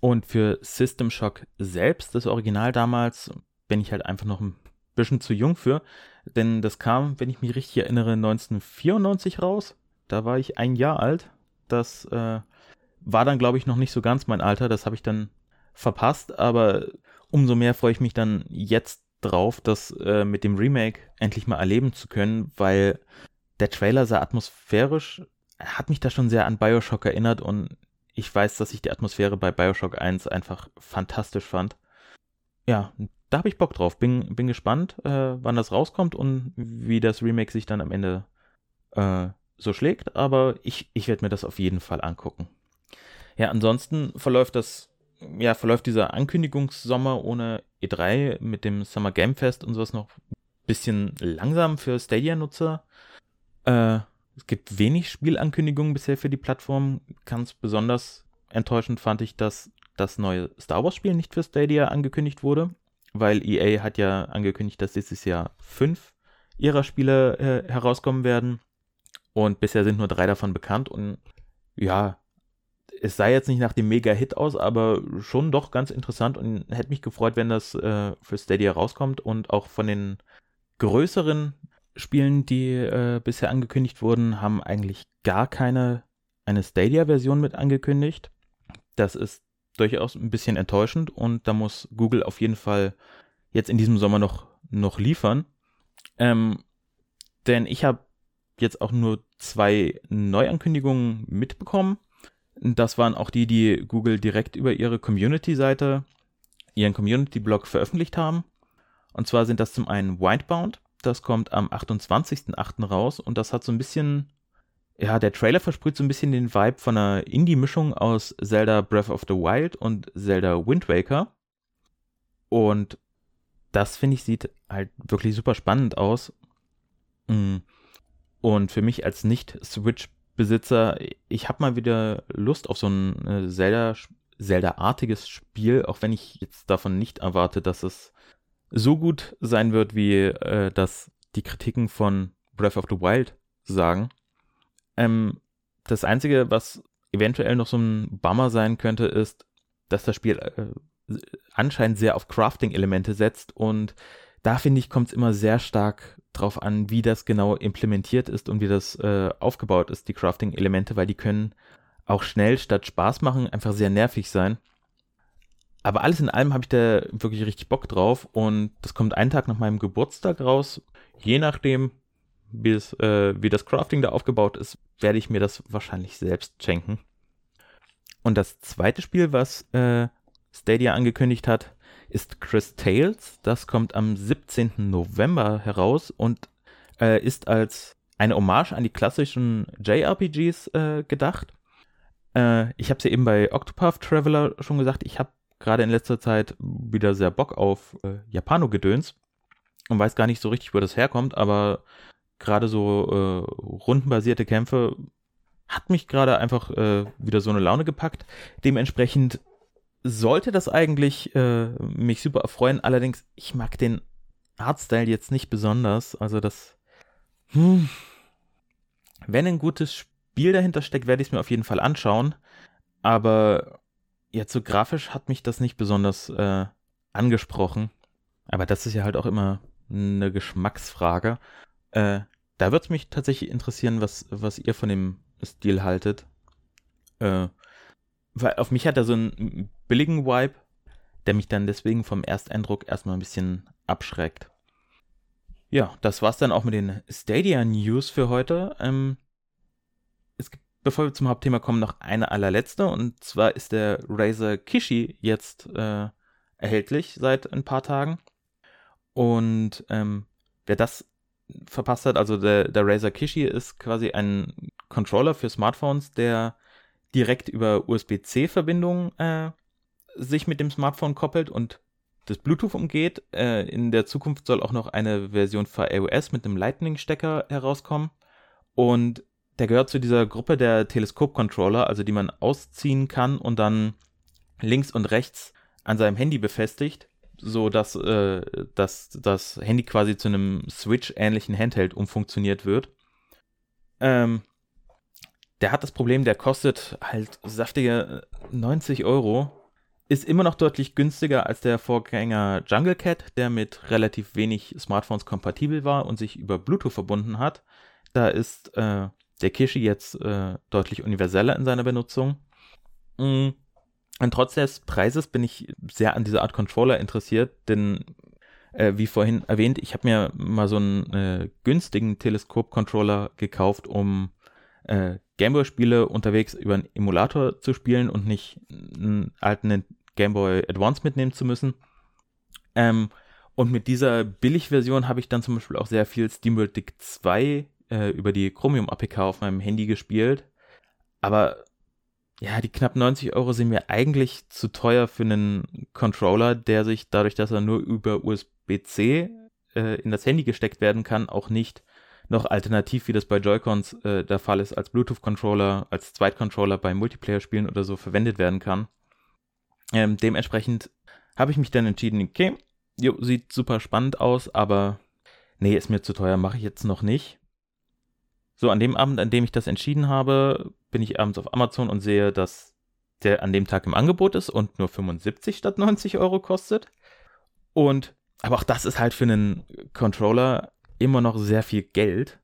Und für System Shock selbst, das Original damals, bin ich halt einfach noch ein bisschen zu jung für, denn das kam, wenn ich mich richtig erinnere, 1994 raus. Da war ich ein Jahr alt. Das äh, war dann, glaube ich, noch nicht so ganz mein Alter. Das habe ich dann verpasst, aber umso mehr freue ich mich dann jetzt drauf, das äh, mit dem Remake endlich mal erleben zu können, weil der Trailer sah atmosphärisch, hat mich da schon sehr an Bioshock erinnert und ich weiß, dass ich die Atmosphäre bei Bioshock 1 einfach fantastisch fand. Ja, da habe ich Bock drauf. Bin, bin gespannt, äh, wann das rauskommt und wie das Remake sich dann am Ende äh, so schlägt, aber ich, ich werde mir das auf jeden Fall angucken. Ja, ansonsten verläuft das ja, verläuft dieser Ankündigungssommer ohne E3 mit dem Summer Game Fest und sowas noch ein bisschen langsam für Stadia-Nutzer. Äh, es gibt wenig Spielankündigungen bisher für die Plattform. Ganz besonders enttäuschend fand ich, dass das neue Star Wars-Spiel nicht für Stadia angekündigt wurde, weil EA hat ja angekündigt, dass dieses Jahr fünf ihrer Spiele äh, herauskommen werden. Und bisher sind nur drei davon bekannt. Und ja, es sah jetzt nicht nach dem Mega-Hit aus, aber schon doch ganz interessant und hätte mich gefreut, wenn das äh, für Stadia rauskommt und auch von den größeren Spielen, die äh, bisher angekündigt wurden, haben eigentlich gar keine eine Stadia-Version mit angekündigt. Das ist durchaus ein bisschen enttäuschend und da muss Google auf jeden Fall jetzt in diesem Sommer noch, noch liefern. Ähm, denn ich habe jetzt auch nur zwei Neuankündigungen mitbekommen. Das waren auch die, die Google direkt über ihre Community-Seite, ihren Community-Blog veröffentlicht haben. Und zwar sind das zum einen Windbound, das kommt am 28.08. raus und das hat so ein bisschen, ja, der Trailer versprüht so ein bisschen den Vibe von einer Indie-Mischung aus Zelda Breath of the Wild und Zelda Wind Waker. Und das finde ich sieht halt wirklich super spannend aus. Mm. Und für mich als Nicht-Switch Besitzer, ich habe mal wieder Lust auf so ein äh, Zelda, Zelda-artiges Spiel, auch wenn ich jetzt davon nicht erwarte, dass es so gut sein wird, wie äh, das die Kritiken von Breath of the Wild sagen. Ähm, das Einzige, was eventuell noch so ein Bummer sein könnte, ist, dass das Spiel äh, anscheinend sehr auf Crafting-Elemente setzt und da finde ich, kommt es immer sehr stark drauf an, wie das genau implementiert ist und wie das äh, aufgebaut ist, die Crafting-Elemente, weil die können auch schnell statt Spaß machen einfach sehr nervig sein. Aber alles in allem habe ich da wirklich richtig Bock drauf und das kommt einen Tag nach meinem Geburtstag raus. Je nachdem, wie, es, äh, wie das Crafting da aufgebaut ist, werde ich mir das wahrscheinlich selbst schenken. Und das zweite Spiel, was äh, Stadia angekündigt hat, ist Chris Tales. Das kommt am 17. November heraus und äh, ist als eine Hommage an die klassischen JRPGs äh, gedacht. Äh, ich habe es ja eben bei Octopath Traveler schon gesagt, ich habe gerade in letzter Zeit wieder sehr Bock auf äh, Japano-Gedöns und weiß gar nicht so richtig, wo das herkommt, aber gerade so äh, rundenbasierte Kämpfe hat mich gerade einfach äh, wieder so eine Laune gepackt. Dementsprechend sollte das eigentlich äh, mich super erfreuen. Allerdings, ich mag den Artstyle jetzt nicht besonders. Also das, hm, wenn ein gutes Spiel dahinter steckt, werde ich es mir auf jeden Fall anschauen. Aber jetzt so grafisch hat mich das nicht besonders äh, angesprochen. Aber das ist ja halt auch immer eine Geschmacksfrage. Äh, da würde es mich tatsächlich interessieren, was, was ihr von dem Stil haltet. Äh, weil auf mich hat er so einen billigen Vibe, der mich dann deswegen vom Ersteindruck erstmal ein bisschen abschreckt. Ja, das war's dann auch mit den Stadia News für heute. Ähm, es gibt, bevor wir zum Hauptthema kommen, noch eine allerletzte. Und zwar ist der Razer Kishi jetzt äh, erhältlich seit ein paar Tagen. Und ähm, wer das verpasst hat, also der, der Razer Kishi ist quasi ein Controller für Smartphones, der direkt über USB-C-Verbindungen äh, sich mit dem Smartphone koppelt und das Bluetooth umgeht. Äh, in der Zukunft soll auch noch eine Version für iOS mit einem Lightning-Stecker herauskommen. Und der gehört zu dieser Gruppe der Teleskop-Controller, also die man ausziehen kann und dann links und rechts an seinem Handy befestigt, so dass äh, das, das Handy quasi zu einem Switch-ähnlichen Handheld umfunktioniert wird. Ähm, der hat das Problem, der kostet halt saftige 90 Euro ist immer noch deutlich günstiger als der Vorgänger Jungle Cat, der mit relativ wenig Smartphones kompatibel war und sich über Bluetooth verbunden hat. Da ist äh, der Kishi jetzt äh, deutlich universeller in seiner Benutzung. Mm. Und trotz des Preises bin ich sehr an dieser Art Controller interessiert, denn äh, wie vorhin erwähnt, ich habe mir mal so einen äh, günstigen Teleskop-Controller gekauft, um äh, Gameboy-Spiele unterwegs über einen Emulator zu spielen und nicht einen alten Game Boy Advance mitnehmen zu müssen. Ähm, und mit dieser Billigversion habe ich dann zum Beispiel auch sehr viel SteamWorld Dick 2 äh, über die Chromium APK auf meinem Handy gespielt. Aber ja, die knapp 90 Euro sind mir eigentlich zu teuer für einen Controller, der sich dadurch, dass er nur über USB-C äh, in das Handy gesteckt werden kann, auch nicht noch alternativ, wie das bei Joy-Cons äh, der Fall ist, als Bluetooth-Controller, als Zweitcontroller bei Multiplayer-Spielen oder so verwendet werden kann. Ähm, dementsprechend habe ich mich dann entschieden, okay, jo, sieht super spannend aus, aber nee, ist mir zu teuer, mache ich jetzt noch nicht. So, an dem Abend, an dem ich das entschieden habe, bin ich abends auf Amazon und sehe, dass der an dem Tag im Angebot ist und nur 75 statt 90 Euro kostet. Und, aber auch das ist halt für einen Controller immer noch sehr viel Geld.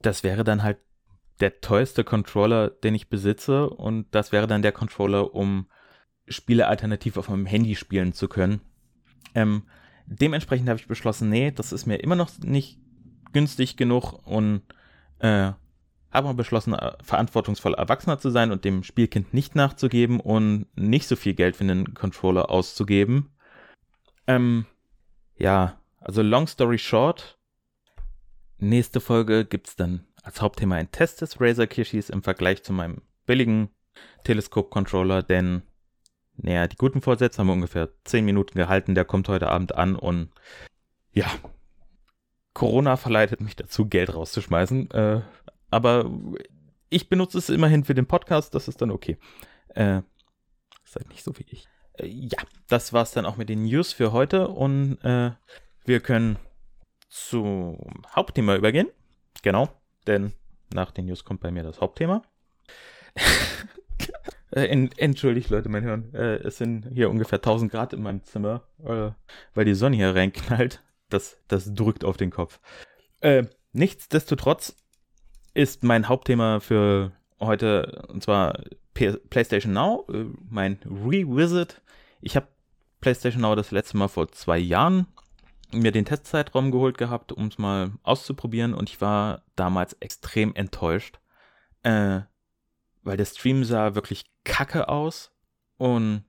Das wäre dann halt der teuerste Controller, den ich besitze und das wäre dann der Controller, um Spiele alternativ auf meinem Handy spielen zu können. Ähm, dementsprechend habe ich beschlossen, nee, das ist mir immer noch nicht günstig genug und äh, habe mal beschlossen, äh, verantwortungsvoll Erwachsener zu sein und dem Spielkind nicht nachzugeben und nicht so viel Geld für einen Controller auszugeben. Ähm, ja, also long story short, nächste Folge gibt es dann als Hauptthema ein Test des Razer Kishis im Vergleich zu meinem billigen Teleskop-Controller, denn naja, die guten Vorsätze haben wir ungefähr 10 Minuten gehalten. Der kommt heute Abend an und ja, Corona verleitet mich dazu, Geld rauszuschmeißen. Äh, aber ich benutze es immerhin für den Podcast, das ist dann okay. Äh, seid nicht so wie ich. Äh, ja, das war's dann auch mit den News für heute und äh, wir können zum Hauptthema übergehen. Genau, denn nach den News kommt bei mir das Hauptthema. *laughs* Äh, entschuldigt, Leute, mein Hören. Äh, es sind hier ungefähr 1000 Grad in meinem Zimmer, äh, weil die Sonne hier reinknallt. Das, das drückt auf den Kopf. Nichtsdestotrotz ist mein Hauptthema für heute, und zwar PlayStation Now, mein Revisit. Ich habe PlayStation Now das letzte Mal vor zwei Jahren mir den Testzeitraum geholt gehabt, um es mal auszuprobieren und ich war damals extrem enttäuscht. Äh, weil der Stream sah wirklich kacke aus und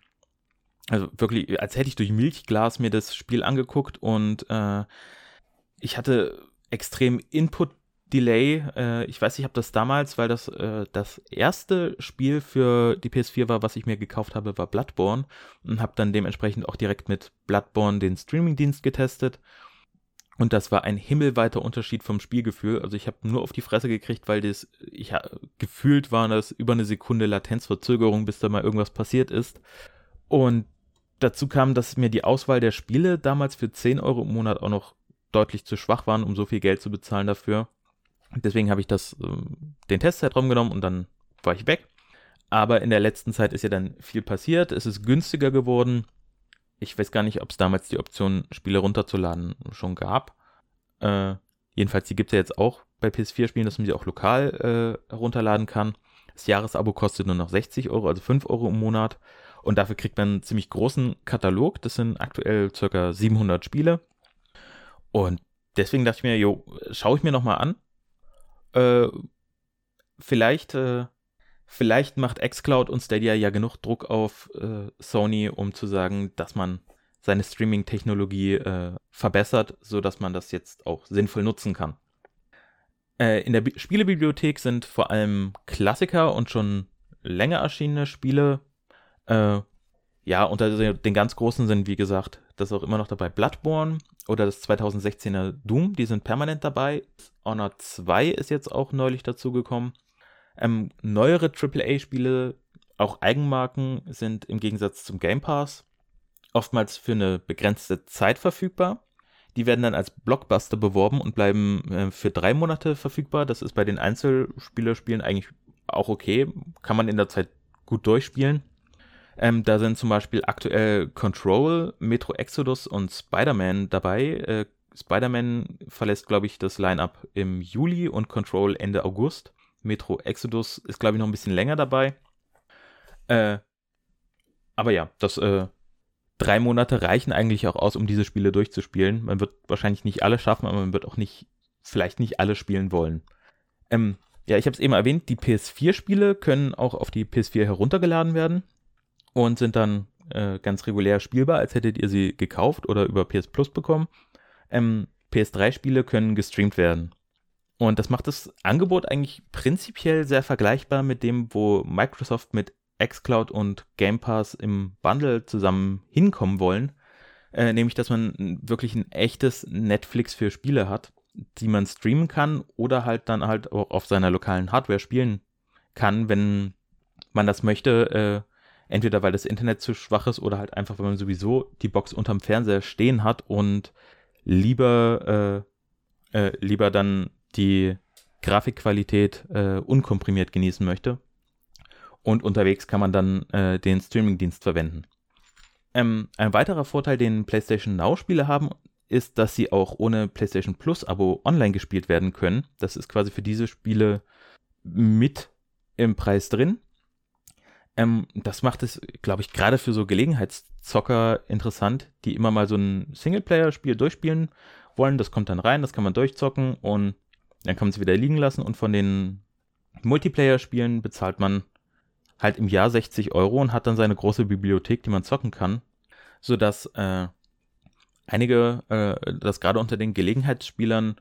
also wirklich, als hätte ich durch Milchglas mir das Spiel angeguckt und äh, ich hatte extrem Input-Delay. Äh, ich weiß, ich habe das damals, weil das äh, das erste Spiel für die PS4 war, was ich mir gekauft habe, war Bloodborne und habe dann dementsprechend auch direkt mit Bloodborne den Streaming-Dienst getestet. Und das war ein himmelweiter Unterschied vom Spielgefühl. Also ich habe nur auf die Fresse gekriegt, weil das, ich gefühlt war das über eine Sekunde Latenzverzögerung, bis da mal irgendwas passiert ist. Und dazu kam, dass mir die Auswahl der Spiele damals für 10 Euro im Monat auch noch deutlich zu schwach waren, um so viel Geld zu bezahlen dafür. Deswegen habe ich das, äh, den Testzeitraum genommen und dann war ich weg. Aber in der letzten Zeit ist ja dann viel passiert. Es ist günstiger geworden. Ich weiß gar nicht, ob es damals die Option, Spiele runterzuladen, schon gab. Äh, jedenfalls, die gibt es ja jetzt auch bei PS4-Spielen, dass man sie auch lokal äh, herunterladen kann. Das Jahresabo kostet nur noch 60 Euro, also 5 Euro im Monat. Und dafür kriegt man einen ziemlich großen Katalog. Das sind aktuell circa 700 Spiele. Und deswegen dachte ich mir, jo, schaue ich mir nochmal an. Äh, vielleicht, äh, vielleicht macht xCloud und Stadia ja genug Druck auf äh, Sony, um zu sagen, dass man seine Streaming-Technologie äh, verbessert, sodass man das jetzt auch sinnvoll nutzen kann. Äh, in der Bi Spielebibliothek sind vor allem Klassiker und schon länger erschienene Spiele. Ja, unter den ganz großen sind, wie gesagt, das ist auch immer noch dabei Bloodborne oder das 2016er Doom, die sind permanent dabei. Honor 2 ist jetzt auch neulich dazugekommen. Ähm, neuere AAA-Spiele, auch Eigenmarken, sind im Gegensatz zum Game Pass oftmals für eine begrenzte Zeit verfügbar. Die werden dann als Blockbuster beworben und bleiben äh, für drei Monate verfügbar. Das ist bei den Einzelspielerspielen eigentlich auch okay. Kann man in der Zeit gut durchspielen. Ähm, da sind zum Beispiel aktuell Control, Metro Exodus und Spider-Man dabei. Äh, Spider-Man verlässt, glaube ich, das Line-up im Juli und Control Ende August. Metro Exodus ist, glaube ich, noch ein bisschen länger dabei. Äh, aber ja, das äh, drei Monate reichen eigentlich auch aus, um diese Spiele durchzuspielen. Man wird wahrscheinlich nicht alle schaffen, aber man wird auch nicht, vielleicht nicht alle spielen wollen. Ähm, ja, ich habe es eben erwähnt, die PS4-Spiele können auch auf die PS4 heruntergeladen werden und sind dann äh, ganz regulär spielbar, als hättet ihr sie gekauft oder über PS Plus bekommen. Ähm, PS3-Spiele können gestreamt werden. Und das macht das Angebot eigentlich prinzipiell sehr vergleichbar mit dem, wo Microsoft mit xCloud und Game Pass im Bundle zusammen hinkommen wollen. Äh, nämlich, dass man wirklich ein echtes Netflix für Spiele hat, die man streamen kann oder halt dann halt auch auf seiner lokalen Hardware spielen kann, wenn man das möchte. Äh, Entweder weil das Internet zu schwach ist oder halt einfach, weil man sowieso die Box unterm Fernseher stehen hat und lieber, äh, äh, lieber dann die Grafikqualität äh, unkomprimiert genießen möchte. Und unterwegs kann man dann äh, den Streamingdienst verwenden. Ähm, ein weiterer Vorteil, den PlayStation Now-Spiele haben, ist, dass sie auch ohne PlayStation Plus-Abo online gespielt werden können. Das ist quasi für diese Spiele mit im Preis drin. Ähm, das macht es, glaube ich, gerade für so Gelegenheitszocker interessant, die immer mal so ein Singleplayer-Spiel durchspielen wollen. Das kommt dann rein, das kann man durchzocken und dann kann man es wieder liegen lassen. Und von den Multiplayer-Spielen bezahlt man halt im Jahr 60 Euro und hat dann seine große Bibliothek, die man zocken kann, sodass äh, einige, äh, dass gerade unter den Gelegenheitsspielern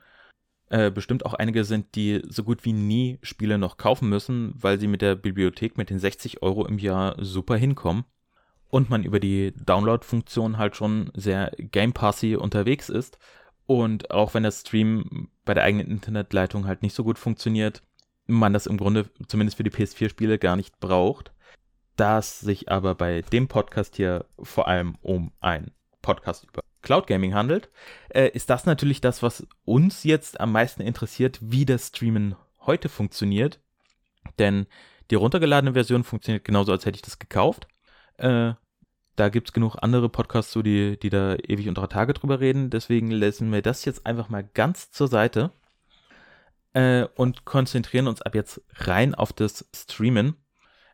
äh, bestimmt auch einige sind, die so gut wie nie Spiele noch kaufen müssen, weil sie mit der Bibliothek mit den 60 Euro im Jahr super hinkommen und man über die Download-Funktion halt schon sehr Game Passy unterwegs ist. Und auch wenn der Stream bei der eigenen Internetleitung halt nicht so gut funktioniert, man das im Grunde zumindest für die PS4-Spiele gar nicht braucht. Da es sich aber bei dem Podcast hier vor allem um ein Podcast über Cloud Gaming handelt, äh, ist das natürlich das, was uns jetzt am meisten interessiert, wie das Streamen heute funktioniert. Denn die runtergeladene Version funktioniert genauso, als hätte ich das gekauft. Äh, da gibt es genug andere Podcasts, die, die da ewig unter Tage drüber reden. Deswegen lassen wir das jetzt einfach mal ganz zur Seite äh, und konzentrieren uns ab jetzt rein auf das Streamen.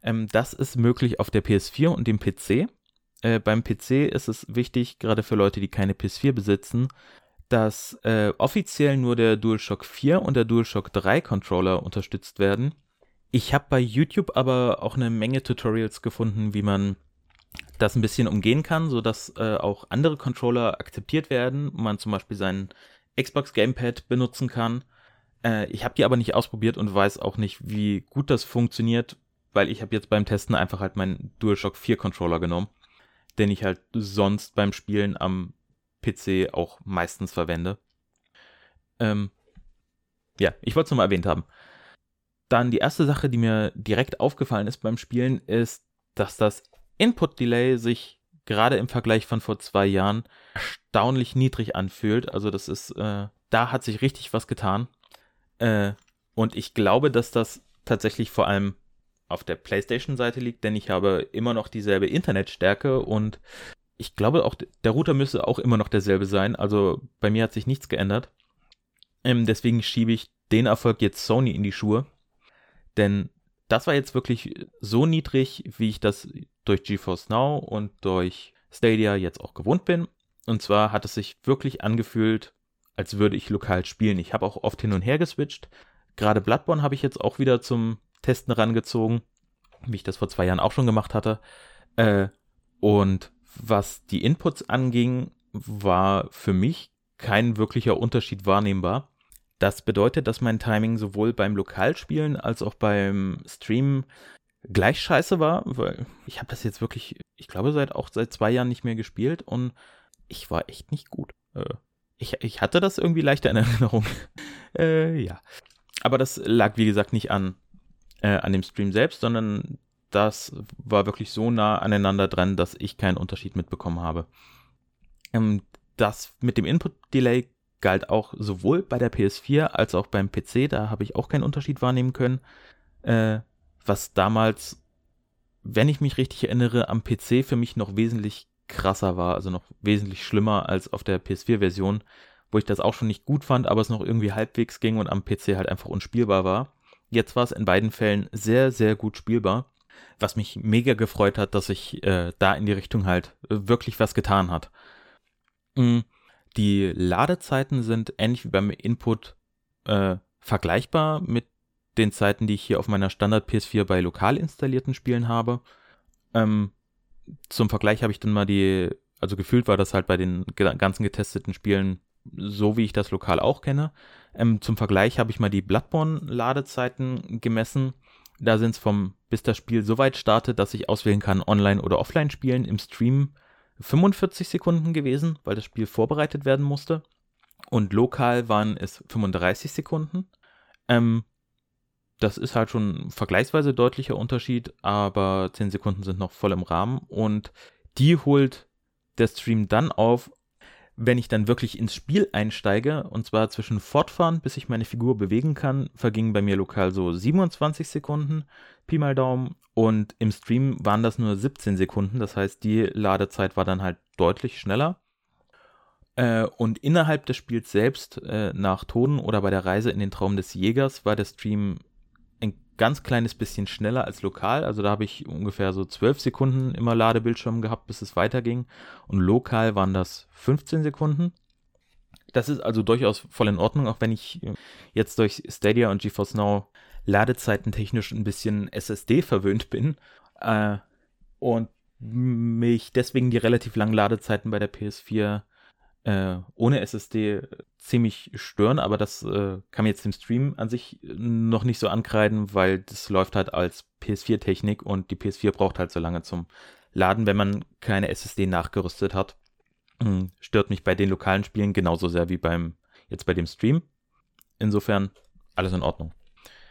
Ähm, das ist möglich auf der PS4 und dem PC. Äh, beim PC ist es wichtig, gerade für Leute, die keine PS4 besitzen, dass äh, offiziell nur der DualShock 4 und der DualShock 3 Controller unterstützt werden. Ich habe bei YouTube aber auch eine Menge Tutorials gefunden, wie man das ein bisschen umgehen kann, sodass äh, auch andere Controller akzeptiert werden. Man zum Beispiel seinen Xbox Gamepad benutzen kann. Äh, ich habe die aber nicht ausprobiert und weiß auch nicht, wie gut das funktioniert, weil ich habe jetzt beim Testen einfach halt meinen DualShock 4 Controller genommen, den ich halt sonst beim Spielen am PC auch meistens verwende. Ähm, ja, ich wollte es nochmal erwähnt haben. Dann die erste Sache, die mir direkt aufgefallen ist beim Spielen, ist, dass das Input-Delay sich gerade im Vergleich von vor zwei Jahren erstaunlich niedrig anfühlt. Also das ist, äh, da hat sich richtig was getan. Äh, und ich glaube, dass das tatsächlich vor allem auf der PlayStation-Seite liegt, denn ich habe immer noch dieselbe Internetstärke und ich glaube auch, der Router müsste auch immer noch derselbe sein. Also bei mir hat sich nichts geändert. Ähm, deswegen schiebe ich den Erfolg jetzt Sony in die Schuhe. Denn das war jetzt wirklich so niedrig, wie ich das durch GeForce Now und durch Stadia jetzt auch gewohnt bin. Und zwar hat es sich wirklich angefühlt, als würde ich lokal spielen. Ich habe auch oft hin und her geswitcht. Gerade Bloodborne habe ich jetzt auch wieder zum Testen rangezogen, wie ich das vor zwei Jahren auch schon gemacht hatte. Äh, und was die Inputs anging, war für mich kein wirklicher Unterschied wahrnehmbar. Das bedeutet, dass mein Timing sowohl beim Lokalspielen als auch beim Streamen gleich scheiße war, weil ich habe das jetzt wirklich, ich glaube, seit auch seit zwei Jahren nicht mehr gespielt und ich war echt nicht gut. Äh, ich, ich hatte das irgendwie leichter in Erinnerung. *laughs* äh, ja. Aber das lag, wie gesagt, nicht an, äh, an dem Stream selbst, sondern das war wirklich so nah aneinander dran, dass ich keinen Unterschied mitbekommen habe. Ähm, das mit dem Input-Delay galt auch sowohl bei der PS4 als auch beim PC, da habe ich auch keinen Unterschied wahrnehmen können. Äh, was damals, wenn ich mich richtig erinnere, am PC für mich noch wesentlich krasser war, also noch wesentlich schlimmer als auf der PS4-Version, wo ich das auch schon nicht gut fand, aber es noch irgendwie halbwegs ging und am PC halt einfach unspielbar war. Jetzt war es in beiden Fällen sehr, sehr gut spielbar, was mich mega gefreut hat, dass sich äh, da in die Richtung halt wirklich was getan hat. Mhm. Die Ladezeiten sind ähnlich wie beim Input äh, vergleichbar mit den Zeiten, die ich hier auf meiner Standard PS4 bei lokal installierten Spielen habe. Ähm, zum Vergleich habe ich dann mal die, also gefühlt war das halt bei den ganzen getesteten Spielen so, wie ich das lokal auch kenne. Ähm, zum Vergleich habe ich mal die Bloodborne-Ladezeiten gemessen. Da sind es vom, bis das Spiel so weit startet, dass ich auswählen kann, online oder offline spielen. Im Stream 45 Sekunden gewesen, weil das Spiel vorbereitet werden musste. Und lokal waren es 35 Sekunden. Ähm, das ist halt schon ein vergleichsweise deutlicher Unterschied, aber 10 Sekunden sind noch voll im Rahmen und die holt der Stream dann auf, wenn ich dann wirklich ins Spiel einsteige, und zwar zwischen Fortfahren, bis ich meine Figur bewegen kann, vergingen bei mir lokal so 27 Sekunden, Pi mal Daumen, und im Stream waren das nur 17 Sekunden, das heißt, die Ladezeit war dann halt deutlich schneller. Äh, und innerhalb des Spiels selbst, äh, nach Toden oder bei der Reise in den Traum des Jägers, war der Stream ganz kleines bisschen schneller als lokal. Also da habe ich ungefähr so 12 Sekunden immer Ladebildschirm gehabt, bis es weiterging. Und lokal waren das 15 Sekunden. Das ist also durchaus voll in Ordnung, auch wenn ich jetzt durch Stadia und GeForce Now Ladezeiten technisch ein bisschen SSD verwöhnt bin. Äh, und mich deswegen die relativ langen Ladezeiten bei der PS4 äh, ohne SSD ziemlich stören, aber das äh, kann mir jetzt im Stream an sich noch nicht so ankreiden, weil das läuft halt als PS4-Technik und die PS4 braucht halt so lange zum Laden, wenn man keine SSD nachgerüstet hat. Hm, stört mich bei den lokalen Spielen genauso sehr wie beim jetzt bei dem Stream. Insofern alles in Ordnung.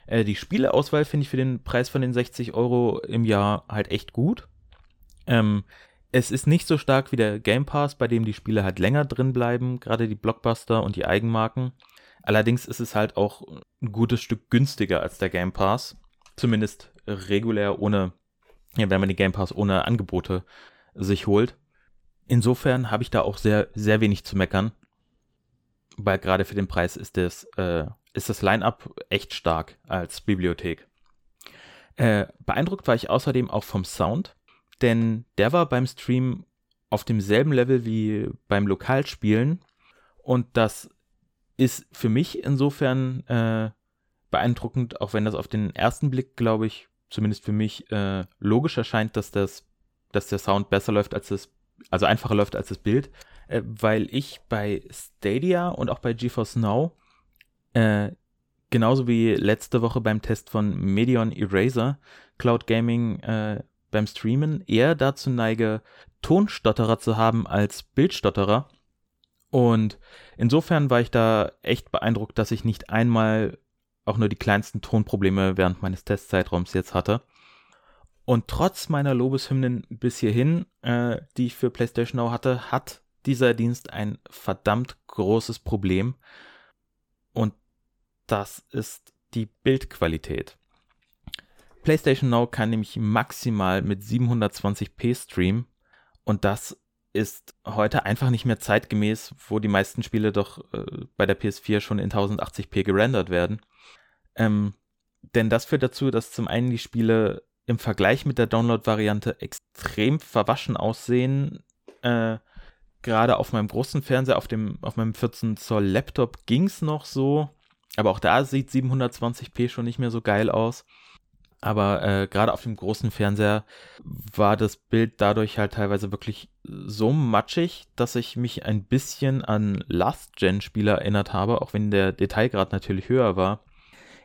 Äh, die Spieleauswahl finde ich für den Preis von den 60 Euro im Jahr halt echt gut. Ähm, es ist nicht so stark wie der Game Pass, bei dem die Spiele halt länger drin bleiben, gerade die Blockbuster und die Eigenmarken. Allerdings ist es halt auch ein gutes Stück günstiger als der Game Pass. Zumindest regulär ohne, ja, wenn man den Game Pass ohne Angebote sich holt. Insofern habe ich da auch sehr, sehr wenig zu meckern. Weil gerade für den Preis ist das, äh, ist das Line-Up echt stark als Bibliothek. Äh, beeindruckt war ich außerdem auch vom Sound denn der war beim Stream auf demselben Level wie beim Lokalspielen und das ist für mich insofern äh, beeindruckend, auch wenn das auf den ersten Blick, glaube ich, zumindest für mich äh, logisch erscheint, dass das, dass der Sound besser läuft als das, also einfacher läuft als das Bild. äh, weil ich bei Stadia und auch bei GeForce Now äh, genauso wie letzte Woche beim Test von Medion Eraser Cloud Gaming äh, beim Streamen eher dazu neige, Tonstotterer zu haben als Bildstotterer. Und insofern war ich da echt beeindruckt, dass ich nicht einmal auch nur die kleinsten Tonprobleme während meines Testzeitraums jetzt hatte. Und trotz meiner Lobeshymnen bis hierhin, äh, die ich für PlayStation Now hatte, hat dieser Dienst ein verdammt großes Problem. Und das ist die Bildqualität. PlayStation Now kann nämlich maximal mit 720p streamen und das ist heute einfach nicht mehr zeitgemäß, wo die meisten Spiele doch äh, bei der PS4 schon in 1080p gerendert werden. Ähm, denn das führt dazu, dass zum einen die Spiele im Vergleich mit der Download-Variante extrem verwaschen aussehen. Äh, Gerade auf meinem großen Fernseher, auf, dem, auf meinem 14 Zoll Laptop ging es noch so. Aber auch da sieht 720p schon nicht mehr so geil aus. Aber äh, gerade auf dem großen Fernseher war das Bild dadurch halt teilweise wirklich so matschig, dass ich mich ein bisschen an Last-Gen-Spiele erinnert habe, auch wenn der Detailgrad natürlich höher war.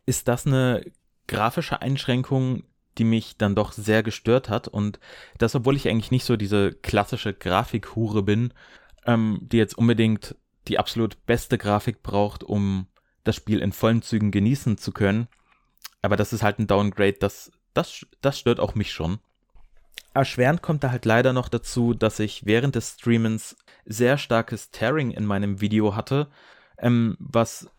Ist das eine grafische Einschränkung, die mich dann doch sehr gestört hat. Und das, obwohl ich eigentlich nicht so diese klassische Grafikhure bin, ähm, die jetzt unbedingt die absolut beste Grafik braucht, um das Spiel in vollen Zügen genießen zu können. Aber das ist halt ein Downgrade, das, das, das stört auch mich schon. Erschwerend kommt da halt leider noch dazu, dass ich während des Streamens sehr starkes Tearing in meinem Video hatte, ähm, was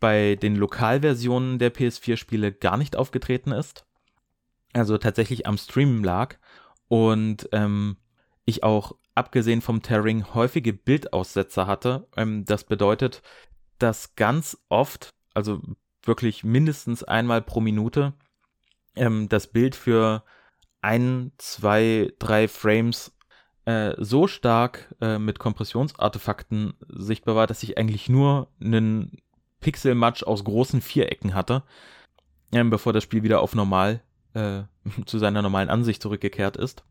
bei den Lokalversionen der PS4-Spiele gar nicht aufgetreten ist also tatsächlich am Stream lag und ähm, ich auch abgesehen vom Tearing häufige Bildaussetzer hatte. Ähm, das bedeutet, dass ganz oft, also wirklich mindestens einmal pro Minute, ähm, das Bild für ein, zwei, drei Frames äh, so stark äh, mit Kompressionsartefakten sichtbar war, dass ich eigentlich nur einen Pixelmatch aus großen Vierecken hatte, ähm, bevor das Spiel wieder auf normal äh, *laughs* zu seiner normalen Ansicht zurückgekehrt ist.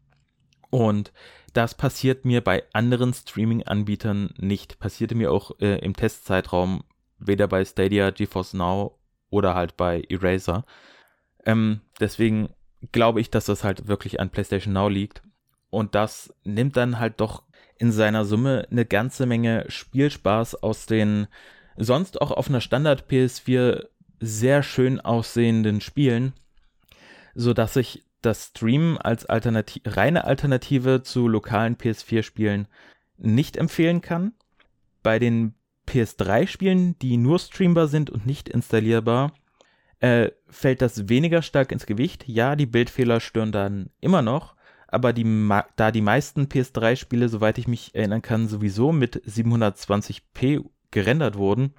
Und das passiert mir bei anderen Streaming-Anbietern nicht. Passierte mir auch äh, im Testzeitraum weder bei Stadia, GeForce Now oder halt bei Eraser. Ähm, deswegen glaube ich, dass das halt wirklich an PlayStation Now liegt. Und das nimmt dann halt doch in seiner Summe eine ganze Menge Spielspaß aus den sonst auch auf einer Standard PS4 sehr schön aussehenden Spielen so dass ich das Stream als Alternati reine Alternative zu lokalen PS4-Spielen nicht empfehlen kann. Bei den PS3-Spielen, die nur streambar sind und nicht installierbar, äh, fällt das weniger stark ins Gewicht. Ja, die Bildfehler stören dann immer noch, aber die, da die meisten PS3-Spiele, soweit ich mich erinnern kann, sowieso mit 720p gerendert wurden,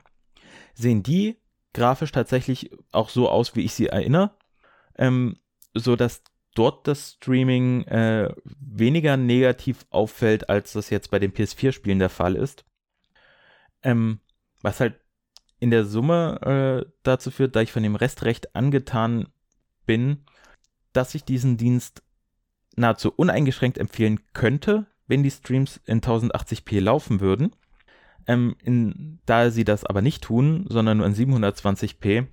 sehen die grafisch tatsächlich auch so aus, wie ich sie erinnere. Ähm, so dort das Streaming äh, weniger negativ auffällt, als das jetzt bei den PS4-Spielen der Fall ist. Ähm, was halt in der Summe äh, dazu führt, da ich von dem Rest recht angetan bin, dass ich diesen Dienst nahezu uneingeschränkt empfehlen könnte, wenn die Streams in 1080p laufen würden. Ähm, in, da sie das aber nicht tun, sondern nur in 720p,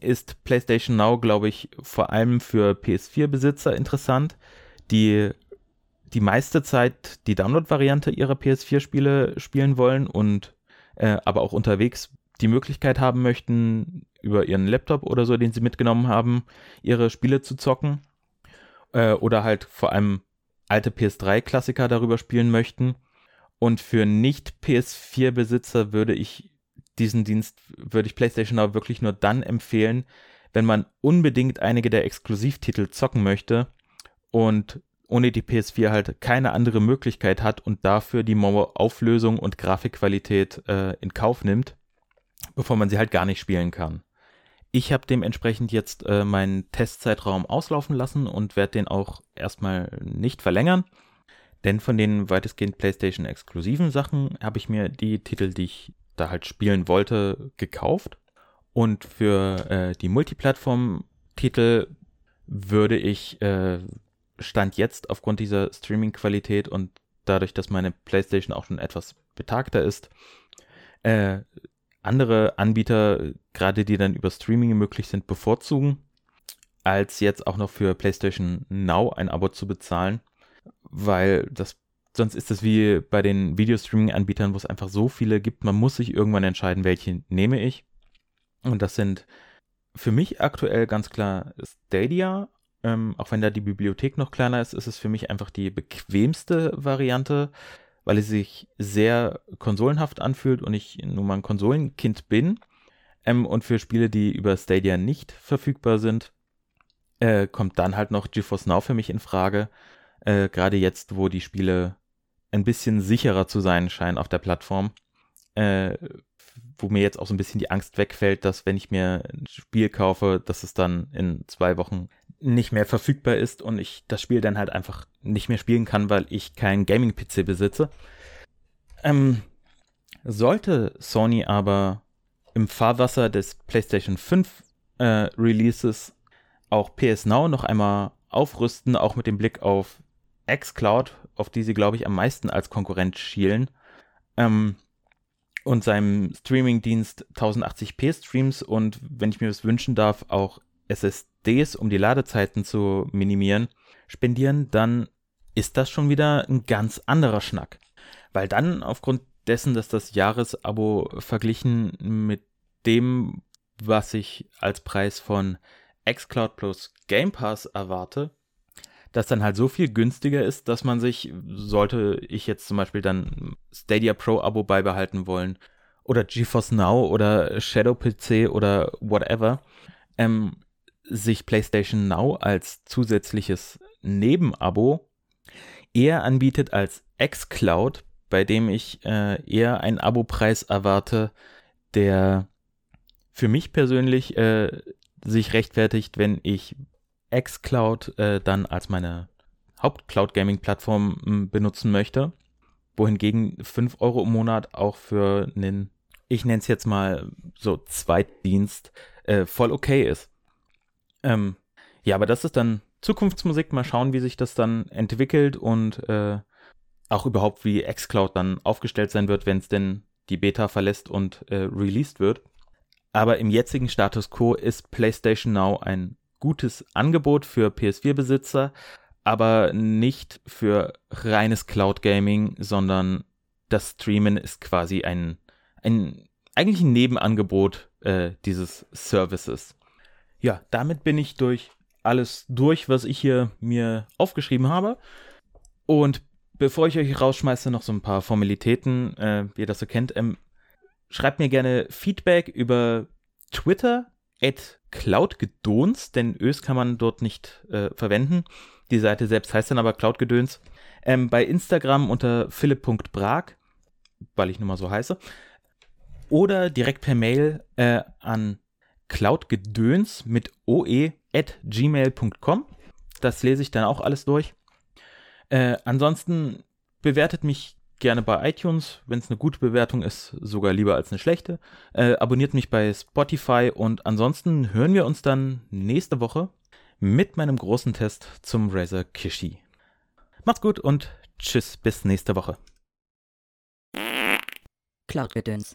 ist PlayStation Now, glaube ich, vor allem für PS4-Besitzer interessant, die die meiste Zeit die Download-Variante ihrer PS4-Spiele spielen wollen und äh, aber auch unterwegs die Möglichkeit haben möchten, über ihren Laptop oder so, den sie mitgenommen haben, ihre Spiele zu zocken. Äh, oder halt vor allem alte PS3-Klassiker darüber spielen möchten. Und für Nicht-PS4-Besitzer würde ich diesen Dienst würde ich PlayStation Now wirklich nur dann empfehlen, wenn man unbedingt einige der Exklusivtitel zocken möchte und ohne die PS4 halt keine andere Möglichkeit hat und dafür die Auflösung und Grafikqualität äh, in Kauf nimmt, bevor man sie halt gar nicht spielen kann. Ich habe dementsprechend jetzt äh, meinen Testzeitraum auslaufen lassen und werde den auch erstmal nicht verlängern. Denn von den weitestgehend PlayStation exklusiven Sachen habe ich mir die Titel, die ich da halt spielen wollte, gekauft. Und für äh, die Multiplattform-Titel würde ich äh, Stand jetzt aufgrund dieser Streaming-Qualität und dadurch, dass meine PlayStation auch schon etwas betagter ist. Äh, andere Anbieter, gerade die dann über Streaming möglich sind, bevorzugen, als jetzt auch noch für PlayStation Now ein Abo zu bezahlen, weil das sonst ist es wie bei den Videostreaming-Anbietern, wo es einfach so viele gibt, man muss sich irgendwann entscheiden, welche nehme ich. Und das sind für mich aktuell ganz klar Stadia. Ähm, auch wenn da die Bibliothek noch kleiner ist, ist es für mich einfach die bequemste Variante, weil es sich sehr konsolenhaft anfühlt und ich nun mal ein Konsolenkind bin. Ähm, und für Spiele, die über Stadia nicht verfügbar sind, äh, kommt dann halt noch GeForce Now für mich in Frage. Äh, Gerade jetzt, wo die Spiele ein bisschen sicherer zu sein scheinen auf der Plattform. Äh, wo mir jetzt auch so ein bisschen die Angst wegfällt, dass wenn ich mir ein Spiel kaufe, dass es dann in zwei Wochen nicht mehr verfügbar ist und ich das Spiel dann halt einfach nicht mehr spielen kann, weil ich keinen Gaming-PC besitze. Ähm, sollte Sony aber im Fahrwasser des PlayStation 5 äh, Releases auch PS Now noch einmal aufrüsten, auch mit dem Blick auf xCloud, auf die sie, glaube ich, am meisten als Konkurrent schielen, ähm, und seinem Streaming-Dienst 1080p Streams und, wenn ich mir das wünschen darf, auch SSDs, um die Ladezeiten zu minimieren, spendieren, dann ist das schon wieder ein ganz anderer Schnack. Weil dann aufgrund dessen, dass das Jahresabo verglichen mit dem, was ich als Preis von xCloud plus Game Pass erwarte, das dann halt so viel günstiger ist, dass man sich, sollte ich jetzt zum Beispiel dann Stadia Pro Abo beibehalten wollen oder GeForce Now oder Shadow PC oder whatever, ähm, sich PlayStation Now als zusätzliches Nebenabo eher anbietet als xCloud, bei dem ich äh, eher einen Abopreis erwarte, der für mich persönlich äh, sich rechtfertigt, wenn ich xCloud äh, dann als meine Haupt-Cloud-Gaming-Plattform hm, benutzen möchte, wohingegen 5 Euro im Monat auch für einen, ich nenne es jetzt mal so Zweitdienst, äh, voll okay ist. Ähm, ja, aber das ist dann Zukunftsmusik. Mal schauen, wie sich das dann entwickelt und äh, auch überhaupt, wie xCloud dann aufgestellt sein wird, wenn es denn die Beta verlässt und äh, released wird. Aber im jetzigen Status quo ist PlayStation Now ein gutes Angebot für PS4-Besitzer, aber nicht für reines Cloud Gaming, sondern das Streamen ist quasi ein, ein eigentlich ein Nebenangebot äh, dieses Services. Ja, damit bin ich durch alles durch, was ich hier mir aufgeschrieben habe. Und bevor ich euch rausschmeiße, noch so ein paar Formalitäten, äh, wie ihr das so kennt. Ähm, schreibt mir gerne Feedback über Twitter at cloudgedöns, denn Ös kann man dort nicht äh, verwenden. Die Seite selbst heißt dann aber cloudgedöns. Ähm, bei Instagram unter philipp.brag, weil ich nun mal so heiße. Oder direkt per Mail äh, an cloudgedöns mit oe at gmail.com. Das lese ich dann auch alles durch. Äh, ansonsten bewertet mich gerne bei iTunes, wenn es eine gute Bewertung ist, sogar lieber als eine schlechte. Äh, abonniert mich bei Spotify und ansonsten hören wir uns dann nächste Woche mit meinem großen Test zum Razer Kishi. Macht's gut und tschüss bis nächste Woche. Cloud Gedöns.